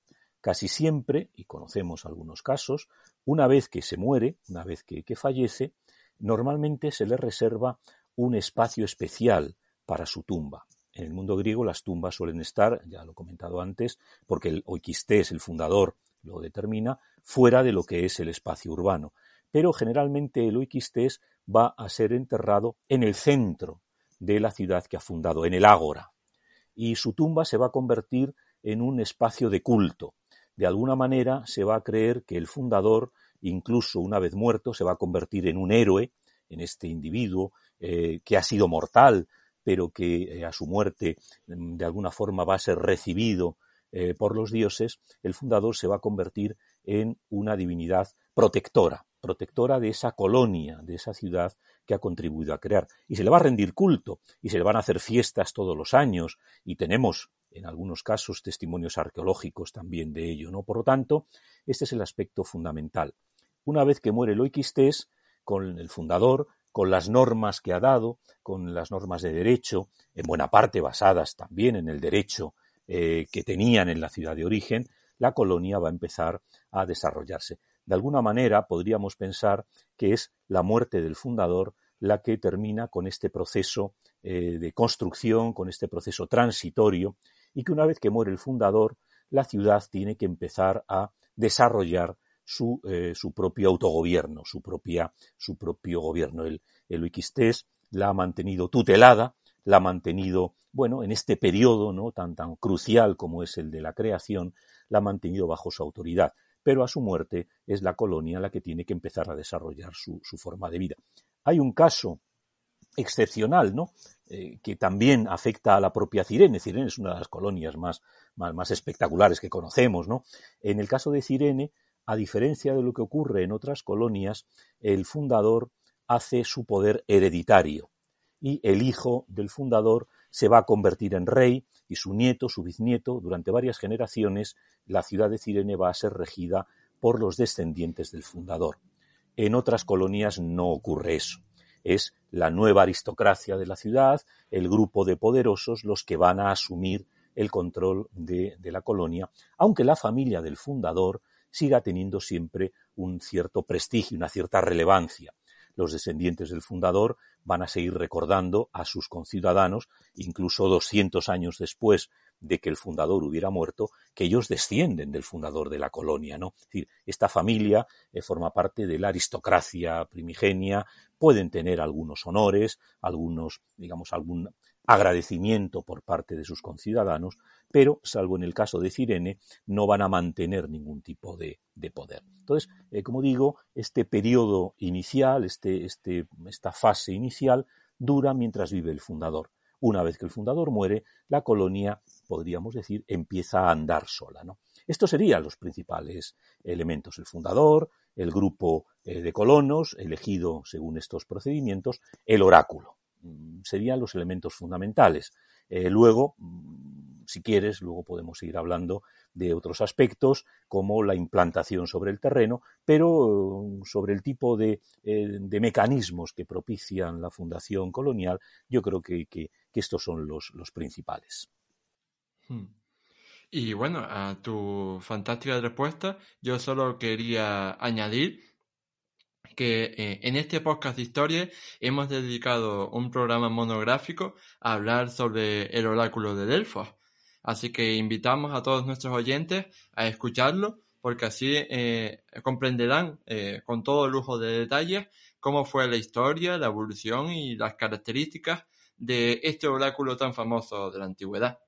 Casi siempre, y conocemos algunos casos, una vez que se muere, una vez que, fallece, normalmente se le reserva un espacio especial para su tumba. En el mundo griego las tumbas suelen estar, ya lo he comentado antes, porque el Oikistés, el fundador, lo determina, fuera de lo que es el espacio urbano pero generalmente el Oikistés va a ser enterrado en el centro de la ciudad que ha fundado, en el Ágora, y su tumba se va a convertir en un espacio de culto. De alguna manera se va a creer que el fundador, incluso una vez muerto, se va a convertir en un héroe, en este individuo eh, que ha sido mortal, pero que eh, a su muerte mm, de alguna forma va a ser recibido eh, por los dioses, el fundador se va a convertir en una divinidad protectora protectora de esa colonia, de esa ciudad que ha contribuido a crear. Y se le va a rendir culto, y se le van a hacer fiestas todos los años, y tenemos en algunos casos testimonios arqueológicos también de ello, ¿no? Por lo tanto, este es el aspecto fundamental. Una vez que muere Loiquistés, con el fundador, con las normas que ha dado, con las normas de derecho, en buena parte basadas también en el derecho eh, que tenían en la ciudad de origen, la colonia va a empezar a desarrollarse. De alguna manera podríamos pensar que es la muerte del fundador la que termina con este proceso eh, de construcción, con este proceso transitorio, y que una vez que muere el fundador, la ciudad tiene que empezar a desarrollar su, eh, su propio autogobierno, su, propia, su propio gobierno. El, el la ha mantenido tutelada, la ha mantenido, bueno, en este periodo ¿no? tan, tan crucial como es el de la creación, la ha mantenido bajo su autoridad pero a su muerte es la colonia la que tiene que empezar a desarrollar su, forma de vida. Hay un caso excepcional, ¿no? Eh, que también afecta a la propia Cirene. Cirene es una de las colonias más, más, espectaculares que conocemos, ¿no? En el caso de Cirene, a diferencia de lo que ocurre en otras colonias, el fundador hace su poder hereditario y el hijo del fundador se va a convertir en rey y su nieto, su bisnieto, durante varias generaciones, la ciudad de Cirene va a ser regida por los descendientes del fundador. En otras colonias no ocurre eso. Es la nueva aristocracia de la ciudad, el grupo de poderosos, los que van a asumir el control de, de la colonia, aunque la familia del fundador siga teniendo siempre un cierto prestigio, una cierta relevancia los descendientes del fundador van a seguir recordando a sus conciudadanos, incluso 200 años después de que el fundador hubiera muerto, que ellos descienden del fundador de la colonia, ¿no? Es decir, esta familia eh, forma parte de la aristocracia primigenia, pueden tener algunos honores, algunos, digamos, algún agradecimiento por parte de sus conciudadanos, pero, salvo en el caso de Cirene, no van a mantener ningún tipo de, poder. Entonces, eh, como digo, este periodo inicial, este, este, esta fase inicial, dura mientras vive el fundador. Una vez que el fundador muere, la colonia, podríamos decir, empieza a andar sola. ¿no? Estos serían los principales elementos. El fundador, el grupo eh, de colonos, elegido según estos procedimientos, el oráculo. Mm, serían los elementos fundamentales. Eh, luego, mm, si quieres, luego podemos seguir hablando de otros aspectos como la implantación sobre el terreno, pero mm, sobre el tipo eh, de, mecanismos que propician la fundación colonial, yo creo que, estos son los, los principales. Hmm. Y bueno, a tu fantástica respuesta, yo solo quería añadir que eh, en este podcast de historia hemos dedicado un programa monográfico a hablar sobre el oráculo de Delfos. Así que invitamos a todos nuestros oyentes a escucharlo porque así eh, comprenderán eh, con todo lujo de detalles cómo fue la historia, la evolución y las características de este oráculo tan famoso de la antigüedad.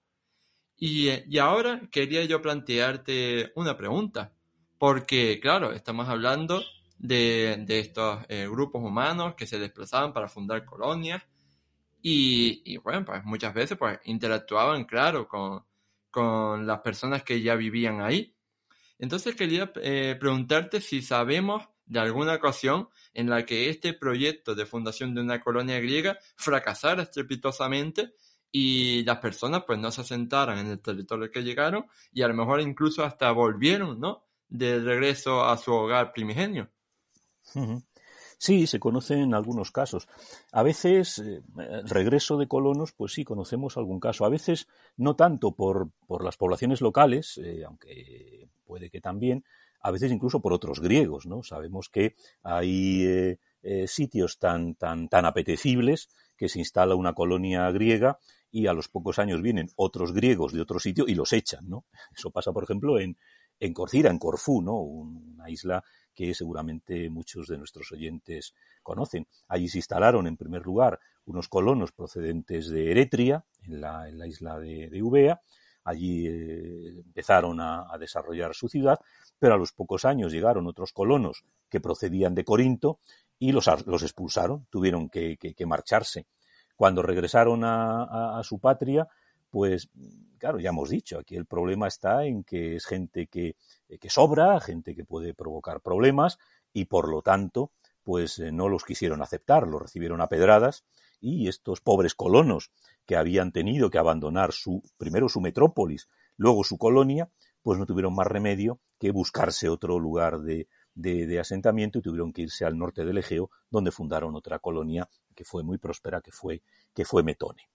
Y, y ahora quería yo plantearte una pregunta, porque claro, estamos hablando de, estos eh, grupos humanos que se desplazaban para fundar colonias. y, bueno, pues muchas veces pues interactuaban, claro, con, con las personas que ya vivían ahí. Entonces quería eh, preguntarte si sabemos de alguna ocasión en la que este proyecto de fundación de una colonia griega fracasara estrepitosamente y las personas pues no se asentaran en el territorio que llegaron y a lo mejor incluso hasta volvieron, ¿no? De regreso a su hogar primigenio. Sí, se conocen algunos casos. A veces, eh, regreso de colonos, pues sí, conocemos algún caso. A veces no tanto por, por las poblaciones locales, eh, aunque puede que también, a veces incluso por otros griegos, ¿no? Sabemos que hay eh, sitios tan, tan, tan apetecibles que se instala una colonia griega y a los pocos años vienen otros griegos de otro sitio y los echan, ¿no? Eso pasa, por ejemplo, en, en Corcira, en Corfú, ¿no? Una isla que seguramente muchos de nuestros oyentes conocen. Allí se instalaron, en primer lugar, unos colonos procedentes de Eretria, en la, isla de, de, Ubea. Allí eh, empezaron a, desarrollar su ciudad, pero a los pocos años llegaron otros colonos que procedían de Corinto y los, los expulsaron, tuvieron que, marcharse. Cuando regresaron a su patria, pues claro, ya hemos dicho, aquí el problema está en que es gente que, eh, que sobra, gente que puede provocar problemas y por lo tanto, pues eh, no los quisieron aceptar, los recibieron a pedradas y estos pobres colonos que habían tenido que abandonar su, primero su metrópolis, luego su colonia, pues no tuvieron más remedio que buscarse otro lugar de, de, de, asentamiento y tuvieron que irse al norte del Egeo, donde fundaron otra colonia que fue muy próspera, que fue, que fue Metone.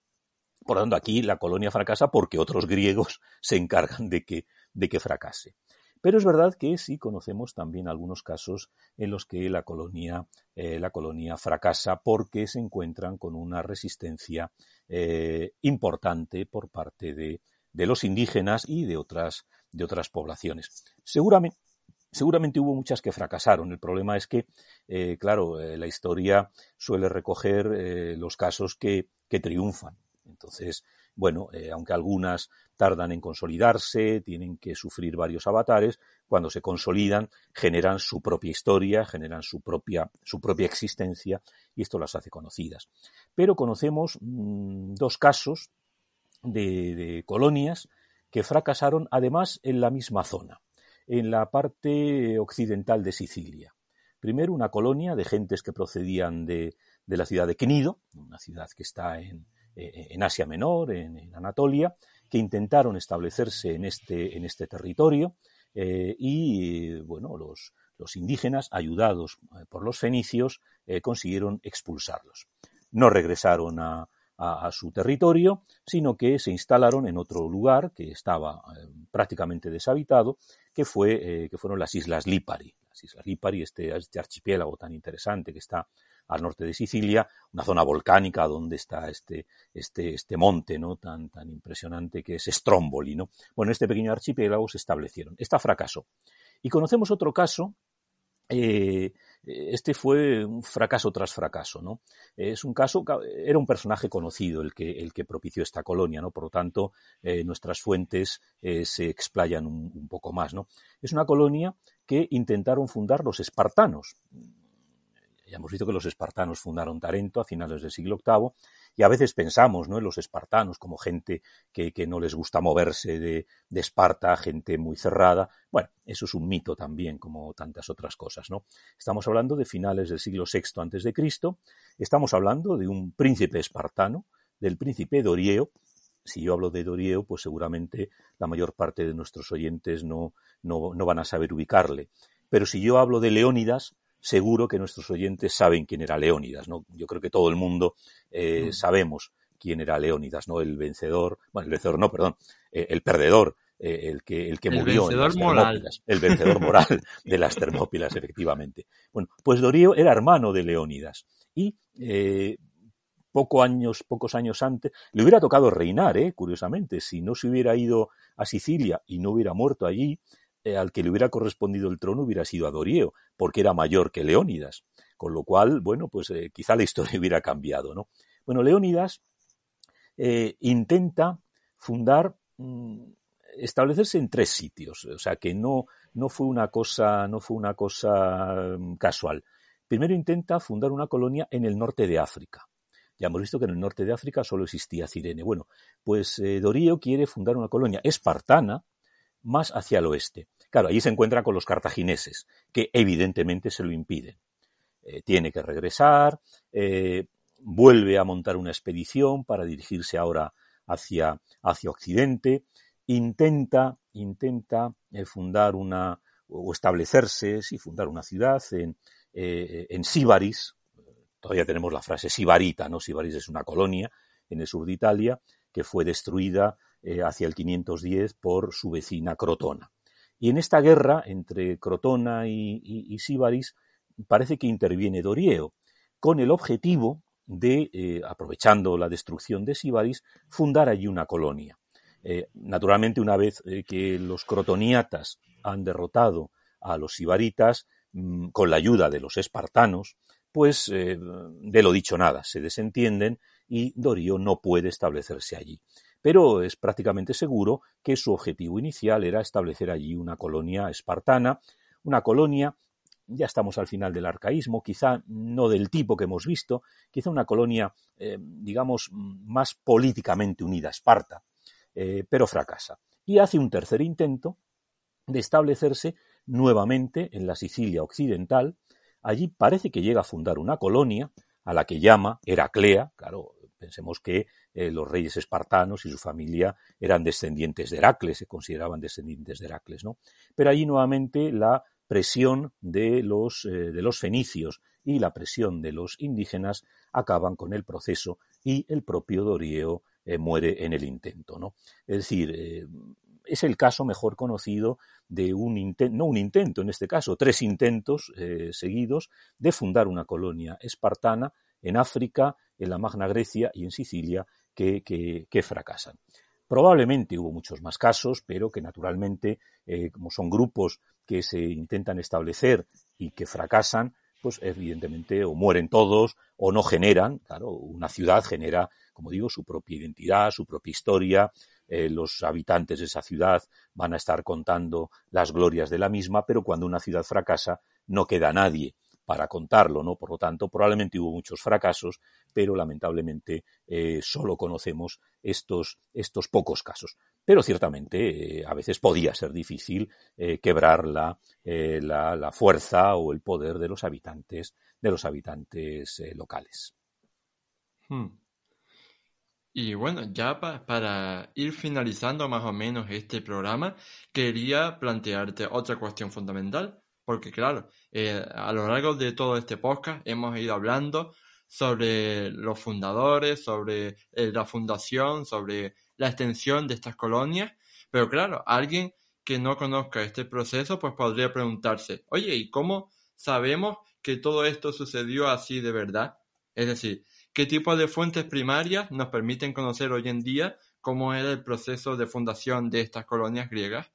Por lo tanto, aquí la colonia fracasa porque otros griegos *laughs* se encargan de que, de que fracase. Pero es verdad que sí conocemos también algunos casos en los que la colonia, eh, la colonia fracasa porque se encuentran con una resistencia eh, importante por parte de, de, los indígenas y de otras, de otras poblaciones. Seguramente, seguramente hubo muchas que fracasaron. El problema es que, eh, claro, la historia suele recoger los casos que, que triunfan. Entonces, bueno, eh, aunque algunas tardan en consolidarse, tienen que sufrir varios avatares, cuando se consolidan generan su propia historia, generan su propia, su propia existencia y esto las hace conocidas. Pero conocemos mm, dos casos de, colonias que fracasaron además en la misma zona, en la parte occidental de Sicilia. Primero, una colonia de gentes que procedían de, la ciudad de Cnido, una ciudad que está en, en Asia Menor, en, Anatolia, que intentaron establecerse en este, en este territorio eh, y, bueno, los, los, indígenas, ayudados eh, por los fenicios, consiguieron expulsarlos. No regresaron a, a, su territorio, sino que se instalaron en otro lugar que estaba prácticamente deshabitado, que, fue, que fueron las Islas Lipari. Las Islas Lipari, este, este archipiélago tan interesante que está al norte de Sicilia, una zona volcánica donde está este, este, este monte ¿no? tan, tan impresionante que es Stromboli. ¿no? Bueno, este pequeño archipiélago se establecieron. Esta fracasó. Y conocemos otro caso eh, este fue un fracaso tras fracaso, ¿no? Es un caso, era un personaje conocido el que, el que propició esta colonia, ¿no? Por lo tanto, eh, nuestras fuentes eh, se explayan un, un, poco más, ¿no? Es una colonia que intentaron fundar los espartanos. Ya hemos visto que los espartanos fundaron Tarento a finales del siglo VIII y a veces pensamos ¿no? en los espartanos como gente que, que no les gusta moverse de, de, Esparta, gente muy cerrada. Bueno, eso es un mito también, como tantas otras cosas. ¿no? Estamos hablando de finales del siglo VI antes de Cristo. Estamos hablando de un príncipe espartano, del príncipe Dorieo. Si yo hablo de Dorieo, pues seguramente la mayor parte de nuestros oyentes no, no, no van a saber ubicarle. Pero si yo hablo de Leónidas, seguro que nuestros oyentes saben quién era Leónidas, ¿no? Yo creo que todo el mundo eh, mm. sabemos quién era Leónidas, ¿no? El vencedor, bueno, el vencedor no, perdón, eh, el perdedor, eh, el que, el que el murió vencedor en las moral. el vencedor moral *laughs* de las Termópilas, efectivamente. Bueno, pues Dorío era hermano de Leónidas y eh, poco años, pocos años antes, le hubiera tocado reinar, eh, curiosamente, si no se hubiera ido a Sicilia y no hubiera muerto allí, al que le hubiera correspondido el trono hubiera sido a Dorieo, porque era mayor que Leónidas. Con lo cual, bueno, pues eh, quizá la historia *laughs* hubiera cambiado, ¿no? Bueno, Leónidas eh, intenta fundar, mmm, establecerse en tres sitios, o sea que no, no fue una cosa, no fue una cosa um, casual. Primero intenta fundar una colonia en el norte de África. Ya hemos visto que en el norte de África solo existía Cirene. Bueno, pues eh, Dorío quiere fundar una colonia espartana más hacia el oeste. Claro, allí se encuentra con los cartagineses, que evidentemente se lo impiden. Eh, tiene que regresar, eh, vuelve a montar una expedición para dirigirse ahora hacia, hacia Occidente, intenta, intenta fundar una, o establecerse, sí, fundar una ciudad en, en Síbaris, todavía tenemos la frase Sibarita, ¿no? Sibaris es una colonia en el sur de Italia que fue destruida eh, hacia el 510 por su vecina Crotona. Y en esta guerra entre Crotona y, Sibaris parece que interviene Dorieo, con el objetivo de, eh, aprovechando la destrucción de Sibaris, fundar allí una colonia. Eh, naturalmente, una vez que los crotoniatas han derrotado a los sibaritas, mm, con la ayuda de los espartanos, pues eh, de lo dicho nada, se desentienden y Dorio no puede establecerse allí. Pero es prácticamente seguro que su objetivo inicial era establecer allí una colonia espartana, una colonia, ya estamos al final del arcaísmo, quizá no del tipo que hemos visto, quizá una colonia, eh, digamos, más políticamente unida Esparta, eh, pero fracasa. Y hace un tercer intento de establecerse nuevamente en la Sicilia occidental, Allí parece que llega a fundar una colonia a la que llama Heraclea, claro, pensemos que eh, los reyes espartanos y su familia eran descendientes de Heracles, se consideraban descendientes de Heracles, ¿no? Pero allí nuevamente la presión de los, eh, de los fenicios y la presión de los indígenas acaban con el proceso y el propio Dorieo eh, muere en el intento, ¿no? Es decir, es el caso mejor conocido de un intento, no un intento en este caso, tres intentos seguidos de fundar una colonia espartana en África, en la Magna Grecia y en Sicilia que, que, fracasan. Probablemente hubo muchos más casos, pero que naturalmente, eh, como son grupos que se intentan establecer y que fracasan, pues evidentemente o mueren todos o no generan, claro, una ciudad genera, como digo, su propia identidad, su propia historia, eh, los habitantes de esa ciudad van a estar contando las glorias de la misma, pero cuando una ciudad fracasa no queda nadie para contarlo, ¿no? Por lo tanto, probablemente hubo muchos fracasos, pero lamentablemente eh, solo conocemos estos, estos pocos casos. Pero ciertamente eh, a veces podía ser difícil quebrar la, la, fuerza o el poder de los habitantes, de los habitantes locales. Hmm. Y bueno, ya para ir finalizando más o menos este programa, quería plantearte otra cuestión fundamental, porque claro, eh, a lo largo de todo este podcast hemos ido hablando sobre los fundadores, sobre eh, la fundación, sobre la extensión de estas colonias, pero claro, alguien que no conozca este proceso, pues podría preguntarse, oye, ¿y cómo sabemos que todo esto sucedió así de verdad? Es decir, ¿Qué tipo de fuentes primarias nos permiten conocer hoy en día cómo era el proceso de fundación de estas colonias griegas?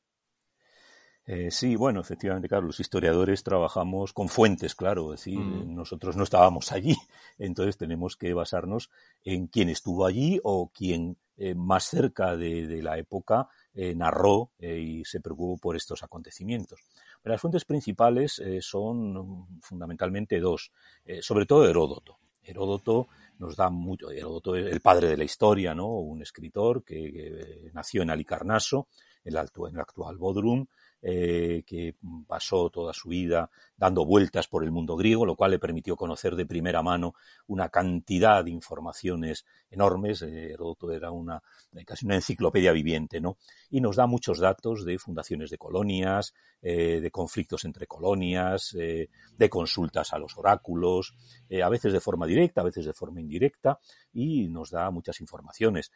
Eh, sí, bueno, efectivamente, claro, los historiadores trabajamos con fuentes, claro, es decir, mm. nosotros no estábamos allí, *laughs* entonces tenemos que basarnos en quién estuvo allí o quién eh, más cerca de, la época eh, narró y se preocupó por estos acontecimientos. las fuentes principales son fundamentalmente dos, sobre todo Heródoto. Heródoto nos da mucho, el padre de la historia, ¿no? Un escritor que, nació en Alicarnaso, en el actual Bodrum, eh, que pasó toda su vida dando vueltas por el mundo griego, lo cual le permitió conocer de primera mano una cantidad de informaciones enormes. Eh, Heródoto era una, casi una enciclopedia viviente, ¿no? Y nos da muchos datos de fundaciones de colonias, eh, de conflictos entre colonias, de consultas a los oráculos, a veces de forma directa, a veces de forma indirecta, y nos da muchas informaciones.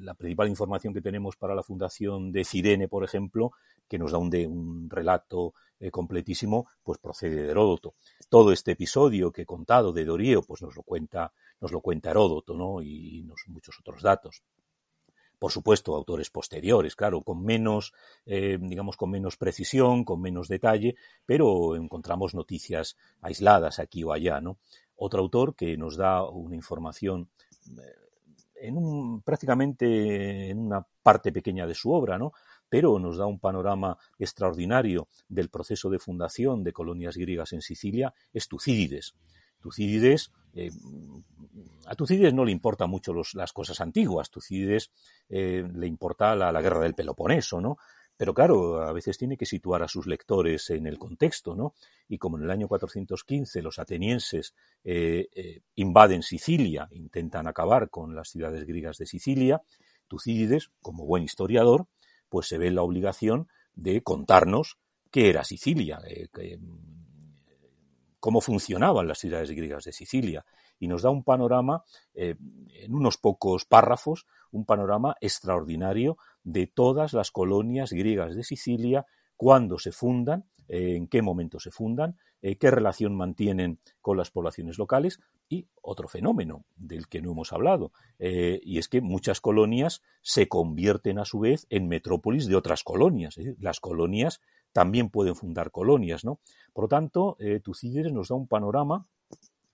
La principal información que tenemos para la fundación de Cirene, por ejemplo, que nos da un, relato eh, completísimo, pues procede de Heródoto. Todo este episodio que he contado de Dorío, pues nos lo cuenta, nos lo cuenta Heródoto, ¿no? Y muchos otros datos. Por supuesto, autores posteriores, claro, con menos, eh, digamos, con menos precisión, con menos detalle, pero encontramos noticias aisladas aquí o allá, ¿no? Otro autor que nos da una información eh, en un, prácticamente en una parte pequeña de su obra, ¿no? pero nos da un panorama extraordinario del proceso de fundación de colonias griegas en Sicilia, es Tucídides. Tucídides, eh, a Tucídides no le importan mucho las cosas antiguas, Tucídides eh, le importa la, la, guerra del Peloponeso, ¿no? Pero claro, a veces tiene que situar a sus lectores en el contexto, ¿no? Y como en el año 415 los atenienses eh, eh, invaden Sicilia, intentan acabar con las ciudades griegas de Sicilia, Tucídides, como buen historiador, pues se ve la obligación de contarnos qué era Sicilia, eh, cómo funcionaban las ciudades griegas de Sicilia, y nos da un panorama, en unos pocos párrafos, un panorama extraordinario de todas las colonias griegas de Sicilia, cuándo se fundan, eh, en qué momento se fundan, eh, qué relación mantienen con las poblaciones locales y otro fenómeno del que no hemos hablado, eh, y es que muchas colonias se convierten a su vez en metrópolis de otras colonias. Las colonias también pueden fundar colonias, ¿no? Por lo tanto, Tucídides nos da un panorama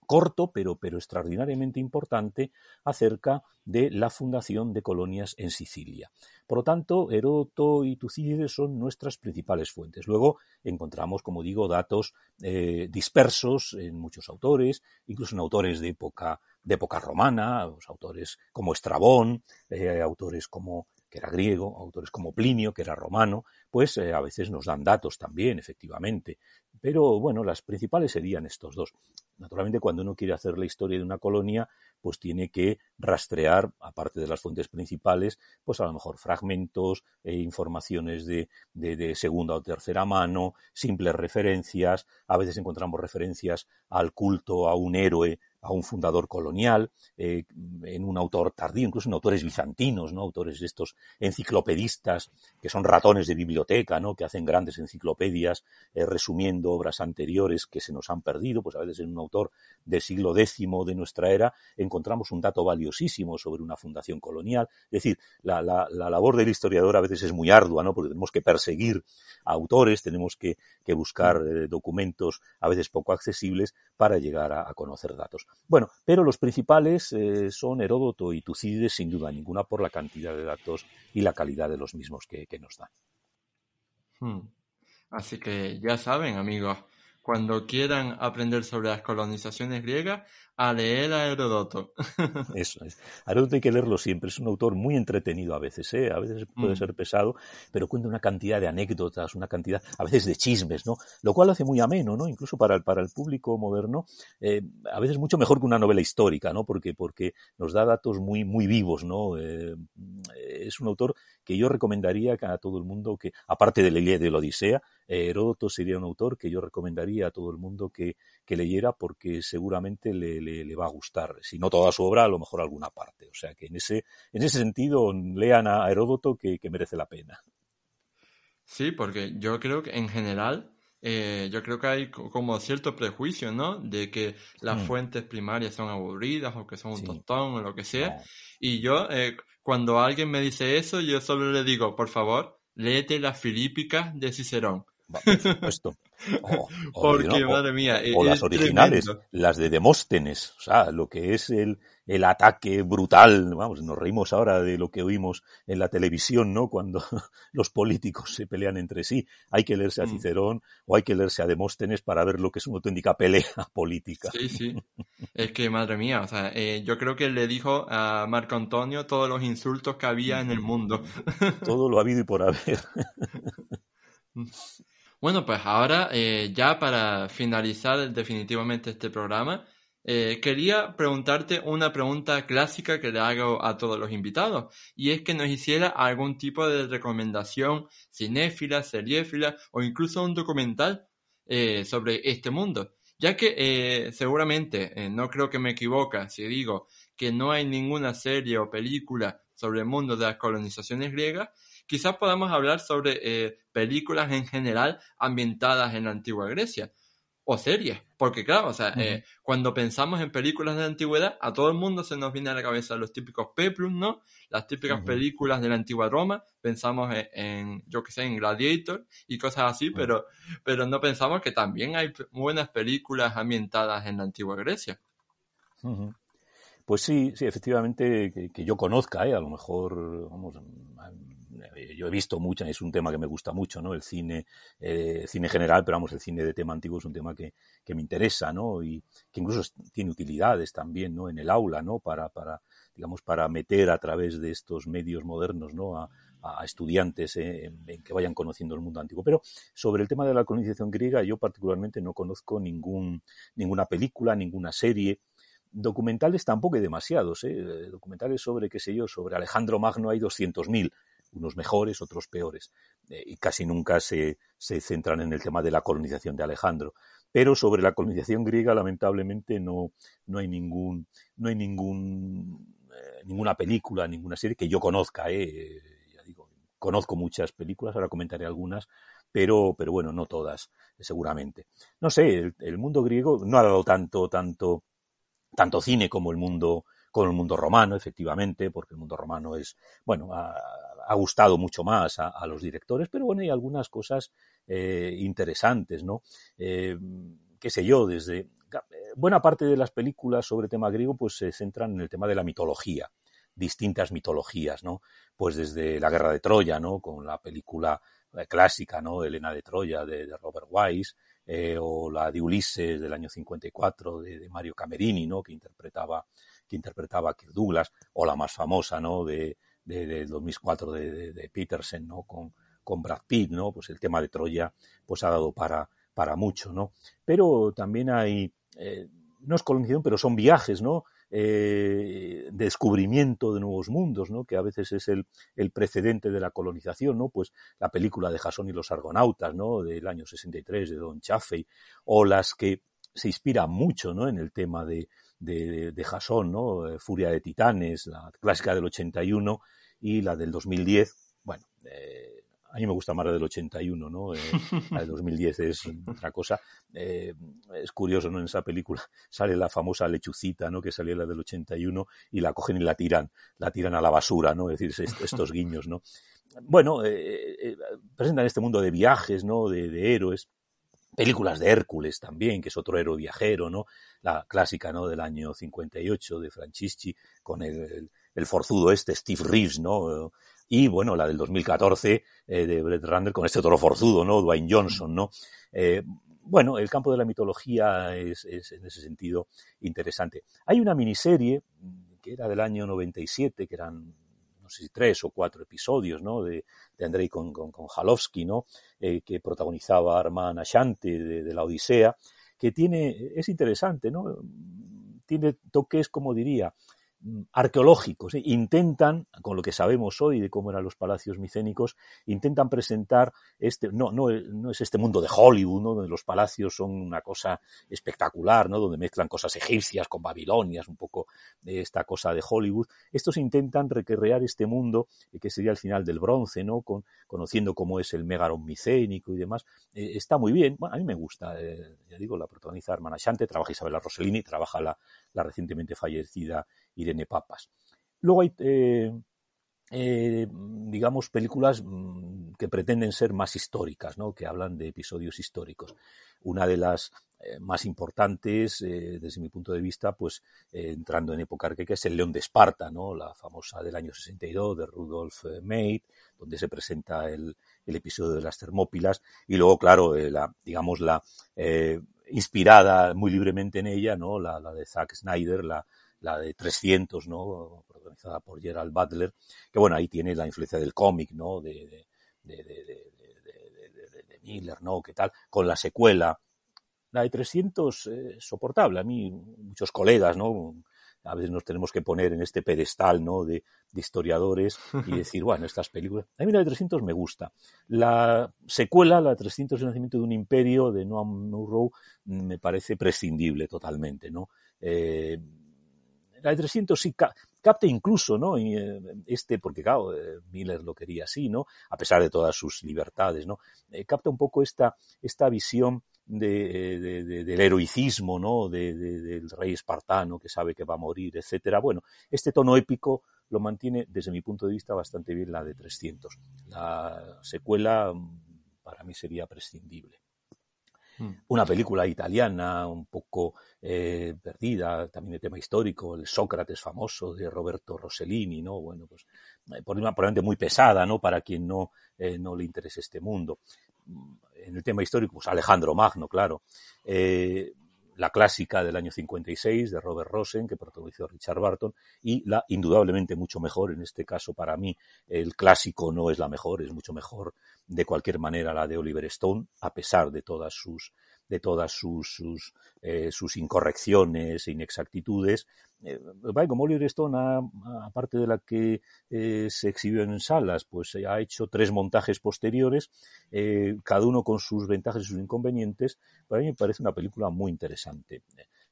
corto, pero, extraordinariamente importante, acerca de la fundación de colonias en Sicilia. Por lo tanto, Heródoto y Tucídides son nuestras principales fuentes. Luego encontramos, como digo, datos eh, dispersos en muchos autores, incluso en autores de época, romana, autores como Estrabón, eh, autores como que era griego, autores como Plinio, que era romano, pues eh, a veces nos dan datos también, efectivamente. Pero bueno, las principales serían estos dos. Naturalmente, cuando uno quiere hacer la historia de una colonia, pues tiene que rastrear, aparte de las fuentes principales, pues a lo mejor fragmentos, e informaciones de, de, segunda o tercera mano, simples referencias, a veces encontramos referencias al culto a un héroe a un fundador colonial, eh, en un autor tardío, incluso en autores bizantinos, ¿no? autores de estos enciclopedistas que son ratones de biblioteca, ¿no? que hacen grandes enciclopedias eh, resumiendo obras anteriores que se nos han perdido, pues a veces en un autor del siglo X de nuestra era encontramos un dato valiosísimo sobre una fundación colonial. Es decir, la, la, la labor del historiador a veces es muy ardua, ¿no? porque tenemos que perseguir a autores, tenemos que, buscar eh, documentos a veces poco accesibles para llegar a conocer datos. Bueno, pero los principales eh, son Heródoto y Tucídides, sin duda ninguna, por la cantidad de datos y la calidad de los mismos que, nos dan. Hmm. Así que ya saben, amigos, cuando quieran aprender sobre las colonizaciones griegas, a leer a Heródoto. *laughs* Eso es. Heródoto hay que leerlo siempre. Es un autor muy entretenido a veces, ¿eh? A veces puede mm. ser pesado, pero cuenta una cantidad de anécdotas, una cantidad, a veces de chismes, ¿no? Lo cual hace muy ameno, ¿no? Incluso para el, para el público moderno, eh, a veces mucho mejor que una novela histórica, ¿no? Porque, porque nos da datos muy, muy vivos, ¿no? Eh, es un autor que yo recomendaría a todo el mundo que, aparte de la de la Odisea, eh, Heródoto sería un autor que yo recomendaría a todo el mundo que, que leyera porque seguramente le, le, le, va a gustar. Si no toda su obra, a lo mejor alguna parte. O sea que en ese, en ese sentido, lean a Heródoto que, que merece la pena. Sí, porque yo creo que en general eh, yo creo que hay como cierto prejuicio, ¿no? De que las mm. fuentes primarias son aburridas o que son un tostón o lo que sea. Y yo, eh, cuando alguien me dice eso, yo solo le digo, por favor, léete las Filípicas de Cicerón. Por supuesto. *laughs* Porque, madre mía. O las originales, las de Demóstenes. O sea, lo que es el, el ataque brutal. Vamos, nos reímos ahora de lo que oímos en la televisión, ¿no? Cuando *laughs* los políticos se pelean entre sí. Hay que leerse a mm. Cicerón o hay que leerse a Demóstenes para ver lo que es una auténtica pelea *laughs* política. Sí, sí. Es que, madre mía, o sea, eh, yo creo que le dijo a Marco Antonio todos los insultos que había en el mundo. Todo lo ha habido y por haber. Bueno, pues ahora, eh, ya para finalizar definitivamente este programa, eh, quería preguntarte una pregunta clásica que le hago a todos los invitados, y es que nos hiciera algún tipo de recomendación cinéfila, seriéfila o incluso un documental eh, sobre este mundo, ya que seguramente, no creo que me equivoque si digo que no hay ninguna serie o película sobre el mundo de las colonizaciones griegas, quizás podamos hablar sobre eh, películas en general ambientadas en la antigua Grecia o series, porque claro, o sea, eh, cuando pensamos en películas de la antigüedad, a todo el mundo se nos viene a la cabeza los típicos peplum, ¿no? Las típicas películas de la antigua Roma, pensamos en, yo que sé, en Gladiator y cosas así, pero, pero no pensamos que también hay buenas películas ambientadas en la antigua Grecia. Pues sí, sí, efectivamente, que, yo conozca, ¿eh? a lo mejor, vamos, yo he visto mucho, es un tema que me gusta mucho, ¿no? El cine, eh, cine general, pero vamos, el cine de tema antiguo es un tema que, que me interesa, ¿no? Y que incluso tiene utilidades también, ¿no? En el aula, ¿no? Para, para digamos, para meter a través de estos medios modernos, ¿no? A, estudiantes eh, en, que vayan conociendo el mundo antiguo. Pero sobre el tema de la colonización griega, yo particularmente no conozco ningún, ninguna película, ninguna serie. Documentales tampoco hay demasiados, ¿eh? documentales sobre, qué sé yo, sobre Alejandro Magno hay 200.000, unos mejores, otros peores, eh, y casi nunca se, se centran en el tema de la colonización de Alejandro pero sobre la colonización griega lamentablemente no, no hay ningún no hay ningún ninguna película ninguna serie que yo conozca eh, conozco muchas películas, ahora comentaré algunas, pero, pero bueno, no todas, seguramente. No sé, el, mundo griego no ha dado tanto, tanto, tanto cine como el mundo, como el mundo romano, efectivamente, porque el mundo romano es, bueno, ha, gustado mucho más a, los directores, pero bueno, hay algunas cosas eh, interesantes, ¿no? Eh, qué sé yo, desde buena parte de las películas sobre tema griego pues se centran en el tema de la mitología distintas mitologías, ¿no? Pues desde la guerra de Troya, ¿no? Con la película eh, clásica, ¿no? Elena de Troya de, Robert Wise, eh, o la de Ulises del año 54 de, de, Mario Camerini, ¿no? Que interpretaba, que interpretaba Kirk Douglas, o la más famosa, ¿no? De, de, 2004 de, de, Peterson, ¿no? Con, con Brad Pitt, ¿no? Pues el tema de Troya, pues ha dado para, para mucho, ¿no? Pero también hay, eh, no es colonización, pero son viajes, ¿no? eh, descubrimiento de nuevos mundos, ¿no? que a veces es el, el, precedente de la colonización, ¿no? pues la película de Jasón y los argonautas ¿no? del año 63 de Don Chaffey, o las que se inspiran mucho ¿no? en el tema de, de, de Jasón, ¿no? Eh, Furia de Titanes, la clásica del 81 y la del 2010. Bueno, eh, a mí me gusta más la del 81, ¿no? Eh, la del 2010 es otra cosa. Eh, es curioso, ¿no? En esa película *laughs* sale la famosa lechucita, ¿no? Que salía la del 81 y la cogen y la tiran, la tiran a la basura, ¿no? Es decir, estos guiños, ¿no? Bueno, eh, presentan este mundo de viajes, ¿no? De, de héroes películas de Hércules también, que es otro héroe viajero, ¿no? La clásica, ¿no? Del año 58 de Francisci con el, forzudo este, Steve Reeves, ¿no? y bueno, la del 2014 eh, de Brett Runner con este toro forzudo, ¿no? Dwayne Johnson, ¿no? Eh, bueno, el campo de la mitología es, es, en ese sentido interesante. Hay una miniserie que era del año 97, que eran no sé si tres o cuatro episodios, ¿no? De, de Andrei con, con, ¿no? Eh, que protagonizaba Armand Ashanti de, de, la Odisea, que tiene, es interesante, ¿no? Tiene toques, como diría, arqueológicos. ¿eh? Intentan, con lo que sabemos hoy de cómo eran los palacios micénicos, intentan presentar este, no, no, no es este mundo de Hollywood, donde los palacios son una cosa espectacular, ¿no? donde mezclan cosas egipcias con babilonias, un poco esta cosa de Hollywood. Estos intentan recrear este mundo eh, que sería el final del bronce, ¿no? Con, conociendo cómo es el megaron micénico y demás. Eh, está muy bien, bueno, a mí me gusta, ya digo, la protagoniza Hermana Shante, trabaja Isabela Rossellini, trabaja la, la recientemente fallecida Irene Papas. Luego hay, eh, eh, digamos, películas mm, que pretenden ser más históricas, ¿no? que hablan de episodios históricos. Una de las eh, más importantes, eh, desde mi punto de vista, pues eh, entrando en época arqueca, es El León de Esparta, ¿no? la famosa del año 62 de Rudolf Meid, donde se presenta el, el, episodio de las Termópilas, y luego, claro, la, digamos, la inspirada muy libremente en ella, ¿no? la, la de Zack Snyder, la, la de 300, ¿no? Protagonizada por Gerald Butler, que bueno, ahí tiene la influencia del cómic, ¿no? De, de, de, de, Miller, ¿no? ¿Qué tal? Con la secuela. La de 300 eh, soportable. A mí, muchos colegas, ¿no? A veces nos tenemos que poner en este pedestal, ¿no? De, de historiadores y *laughs* decir, bueno, estas películas. A mí la de 300 me gusta. La secuela, la de 300 el nacimiento de un imperio de Noam Munro, me parece prescindible totalmente, ¿no? Eh, la de 300 sí ca capta incluso, ¿no? Eh, este, porque claro, eh, Miller lo quería así, ¿no? A pesar de todas sus libertades, ¿no? Eh, capta un poco esta, esta visión de, de, de, del heroicismo, ¿no? del rey espartano que sabe que va a morir, etcétera. Bueno, este tono épico lo mantiene, desde mi punto de vista, bastante bien la de 300. La secuela, para mí, sería prescindible. Mm. Una película italiana un poco eh, perdida, también de tema histórico, el Sócrates famoso de Roberto Rossellini, ¿no? Bueno, pues eh, probablemente muy pesada, ¿no? Para quien no, eh, no le interese este mundo. Mm, en el tema histórico, pues Alejandro Magno, claro. La clásica del año 56 de Robert Rosen, que protagonizó Richard Barton, y la indudablemente mucho mejor, en este caso para mí, el clásico no es la mejor, es mucho mejor de cualquier manera la de Oliver Stone, a pesar de todas sus de todas sus, sus, eh, incorrecciones e inexactitudes. Eh, como Oliver Stone, aparte de la que eh, se exhibió en salas, pues ha hecho tres montajes posteriores, cada uno con sus ventajas y sus inconvenientes. Para mí me parece una película muy interesante.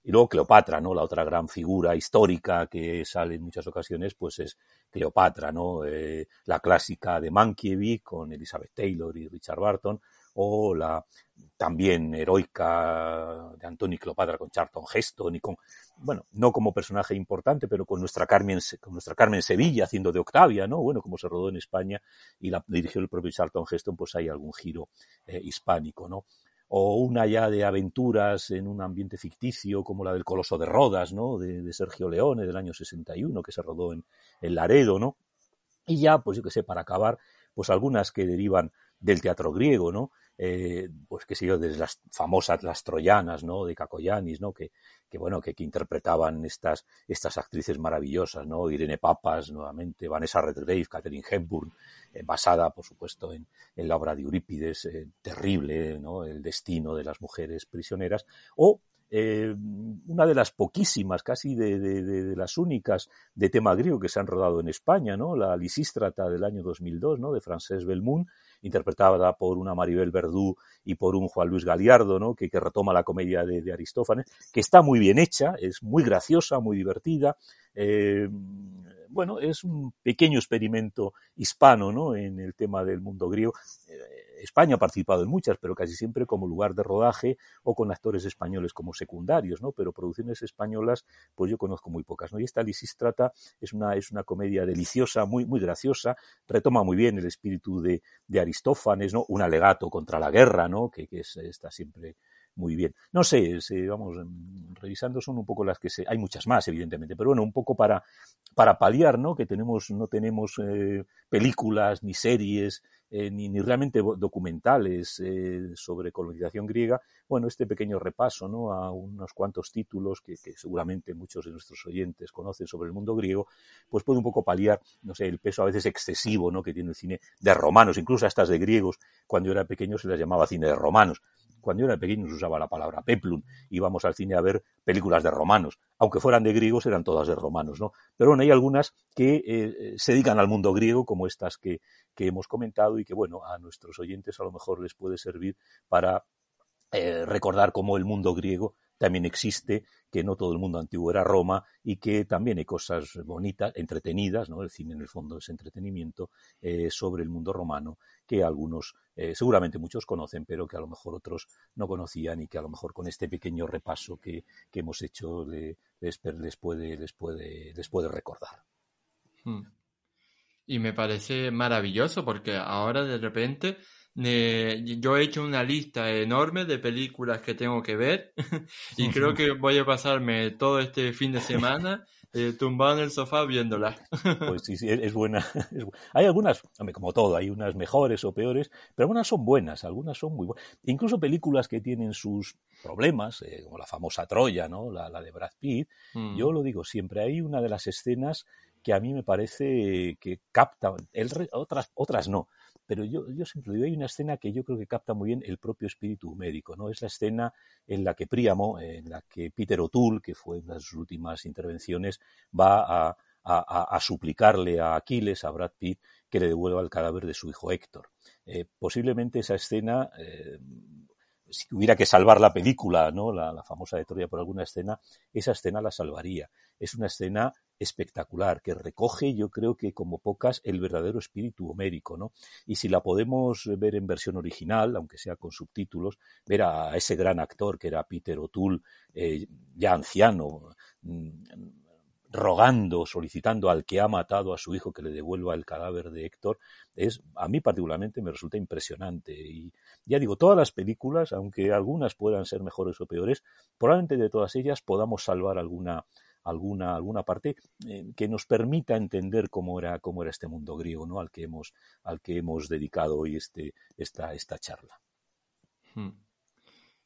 Y luego Cleopatra, ¿no? La otra gran figura histórica que sale en muchas ocasiones, pues es Cleopatra, ¿no? La clásica de Mankiewicz con Elizabeth Taylor y Richard Barton, o la también heroica de Antonio Cleopatra con Charlton Heston y con, bueno, no como personaje importante, pero con nuestra Carmen, con nuestra Carmen Sevilla haciendo de Octavia, ¿no? Bueno, como se rodó en España y la dirigió el propio Charlton Heston, pues hay algún giro eh, hispánico, ¿no? o una ya de aventuras en un ambiente ficticio como la del Coloso de Rodas, ¿no? De, Sergio Leone del año 61 que se rodó en, en Laredo, ¿no? Y ya, pues yo que sé, para acabar, pues algunas que derivan del teatro griego, ¿no? Eh, pues qué sé yo, desde las famosas las troyanas, ¿no? De Cacoyanis, ¿no? Que, que bueno, que, que, interpretaban estas, estas actrices maravillosas, ¿no? Irene Papas, nuevamente, Vanessa Redgrave, Catherine Hepburn, eh, basada, por supuesto, en, en, la obra de Eurípides, eh, terrible, ¿no? El destino de las mujeres prisioneras, o eh, una de las poquísimas, casi de, de, de, las únicas de tema griego que se han rodado en España, ¿no? La Lisístrata del año 2002, ¿no? De Francesc Belmont, interpretada por una Maribel Verdú y por un Juan Luis Galiardo, ¿no? que, que retoma la comedia de, Aristófanes, que está muy bien hecha, es muy graciosa, muy divertida. Eh, bueno, es un pequeño experimento hispano ¿no? en el tema del mundo griego. Eh, España ha participado en muchas, pero casi siempre como lugar de rodaje o con actores españoles como secundarios, ¿no? Pero producciones españolas, pues yo conozco muy pocas, ¿no? Y esta Lisistrata es una, es una comedia deliciosa, muy, muy graciosa, retoma muy bien el espíritu de, de Aristófanes, ¿no? Un alegato contra la guerra, ¿no? Que, que es, está siempre muy bien. No sé, se, vamos, revisando son un poco las que se, hay muchas más, evidentemente, pero bueno, un poco para, para paliar, ¿no? Que tenemos, no tenemos eh, películas ni series eh, ni, ni, realmente documentales eh, sobre colonización griega, bueno, este pequeño repaso ¿no? a unos cuantos títulos que, que, seguramente muchos de nuestros oyentes conocen sobre el mundo griego, pues puede un poco paliar, no sé, el peso a veces excesivo ¿no? que tiene el cine de romanos, incluso a estas de griegos, cuando yo era pequeño se las llamaba cine de romanos. Cuando yo era pequeño se usaba la palabra peplum, íbamos al cine a ver películas de romanos, aunque fueran de griegos eran todas de romanos, ¿no? Pero bueno, hay algunas que eh, se dedican al mundo griego, como estas que, que hemos comentado y que, bueno, a nuestros oyentes a lo mejor les puede servir para eh, recordar cómo el mundo griego también existe, que no todo el mundo antiguo era Roma y que también hay cosas bonitas, entretenidas, ¿no? El cine en el fondo es entretenimiento eh, sobre el mundo romano que algunos, eh, seguramente muchos conocen, pero que a lo mejor otros no conocían y que a lo mejor con este pequeño repaso que, que hemos hecho les, les, puede, les, puede, les puede recordar. Hmm. Y me parece maravilloso porque ahora de repente eh, yo he hecho una lista enorme de películas que tengo que ver *laughs* y creo que voy a pasarme todo este fin de semana *laughs* eh, tumbado en el sofá viéndola. pues sí, sí, *laughs* es buena. Hay algunas, como todo, hay unas mejores o peores, pero algunas son buenas, algunas son muy buenas. Incluso películas que tienen sus problemas, eh, como la famosa Troya, ¿no? La, la de Brad Pitt. Mm. Yo lo digo siempre, hay una de las escenas que a mí me parece que capta, el, otras, otras no, pero yo, yo siempre digo, hay una escena que yo creo que capta muy bien el propio espíritu médico, ¿no? Es la escena en la que Príamo, en la que Peter O'Toole, que fue una de sus últimas intervenciones, va a, suplicarle a Aquiles, a Brad Pitt, que le devuelva el cadáver de su hijo Héctor. Eh, posiblemente esa escena eh, si hubiera que salvar la película, ¿no? La, la famosa de Troya por alguna escena, esa escena la salvaría. Es una escena espectacular que recoge, yo creo que como pocas, el verdadero espíritu homérico, ¿no? Y si la podemos ver en versión original, aunque sea con subtítulos, ver a ese gran actor que era Peter O'Toole, eh, ya anciano, mm, rogando, solicitando al que ha matado a su hijo que le devuelva el cadáver de Héctor, es a mí particularmente me resulta impresionante. Y ya digo, todas las películas, aunque algunas puedan ser mejores o peores, probablemente de todas ellas podamos salvar alguna alguna, alguna parte eh, que nos permita entender cómo era, cómo era este mundo griego, ¿no? Al que hemos, al que hemos dedicado hoy este, esta, esta charla. Hmm.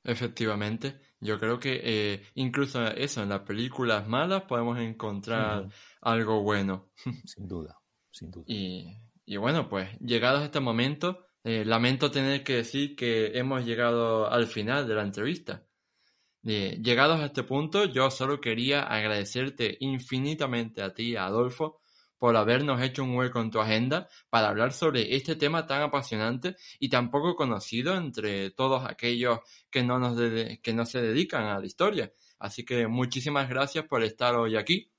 Efectivamente, yo creo que eh, incluso eso, en las películas malas podemos encontrar algo bueno. *laughs* Sin duda, sin duda. Y, y bueno, pues llegados a este momento, eh, lamento tener que decir que hemos llegado al final de la entrevista. Eh, llegados a este punto, yo solo quería agradecerte infinitamente a ti, Adolfo, por habernos hecho un hueco en tu agenda para hablar sobre este tema tan apasionante y tan poco conocido entre todos aquellos que no, nos que no se dedican a la historia. Así que muchísimas gracias por estar hoy aquí.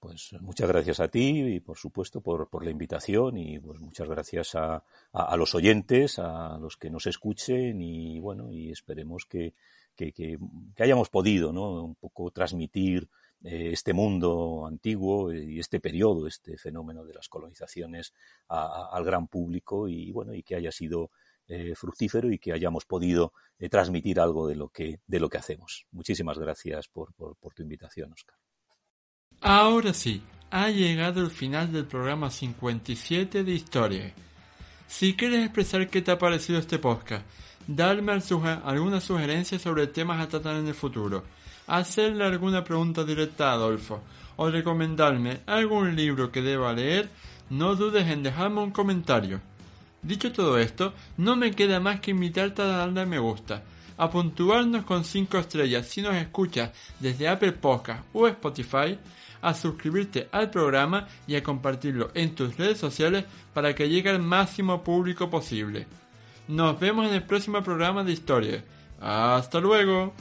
Pues muchas gracias a ti y por supuesto por, por la invitación y pues muchas gracias a, a, los oyentes, a los que nos escuchen y bueno, y esperemos que, que, que, hayamos podido ¿no? un poco transmitir eh, este mundo antiguo y este periodo, este fenómeno de las colonizaciones al gran público y bueno, y que haya sido eh, fructífero y que hayamos podido eh, transmitir algo de lo que, de lo que hacemos. Muchísimas gracias por, por, por tu invitación, Oscar. Ahora sí, ha llegado el final del programa 57 de Historia. Si quieres expresar qué te ha parecido este podcast, darme alguna sugerencia sobre temas a tratar en el futuro, hacerle alguna pregunta directa a Adolfo o recomendarme algún libro que deba leer, no dudes en dejarme un comentario. Dicho todo esto, no me queda más que invitarte a darle me gusta, a puntuarnos con 5 estrellas si nos escuchas desde Apple Podcast o Spotify, a suscribirte al programa y a compartirlo en tus redes sociales para que llegue al máximo público posible. Nos vemos en el próximo programa de historia. Hasta luego.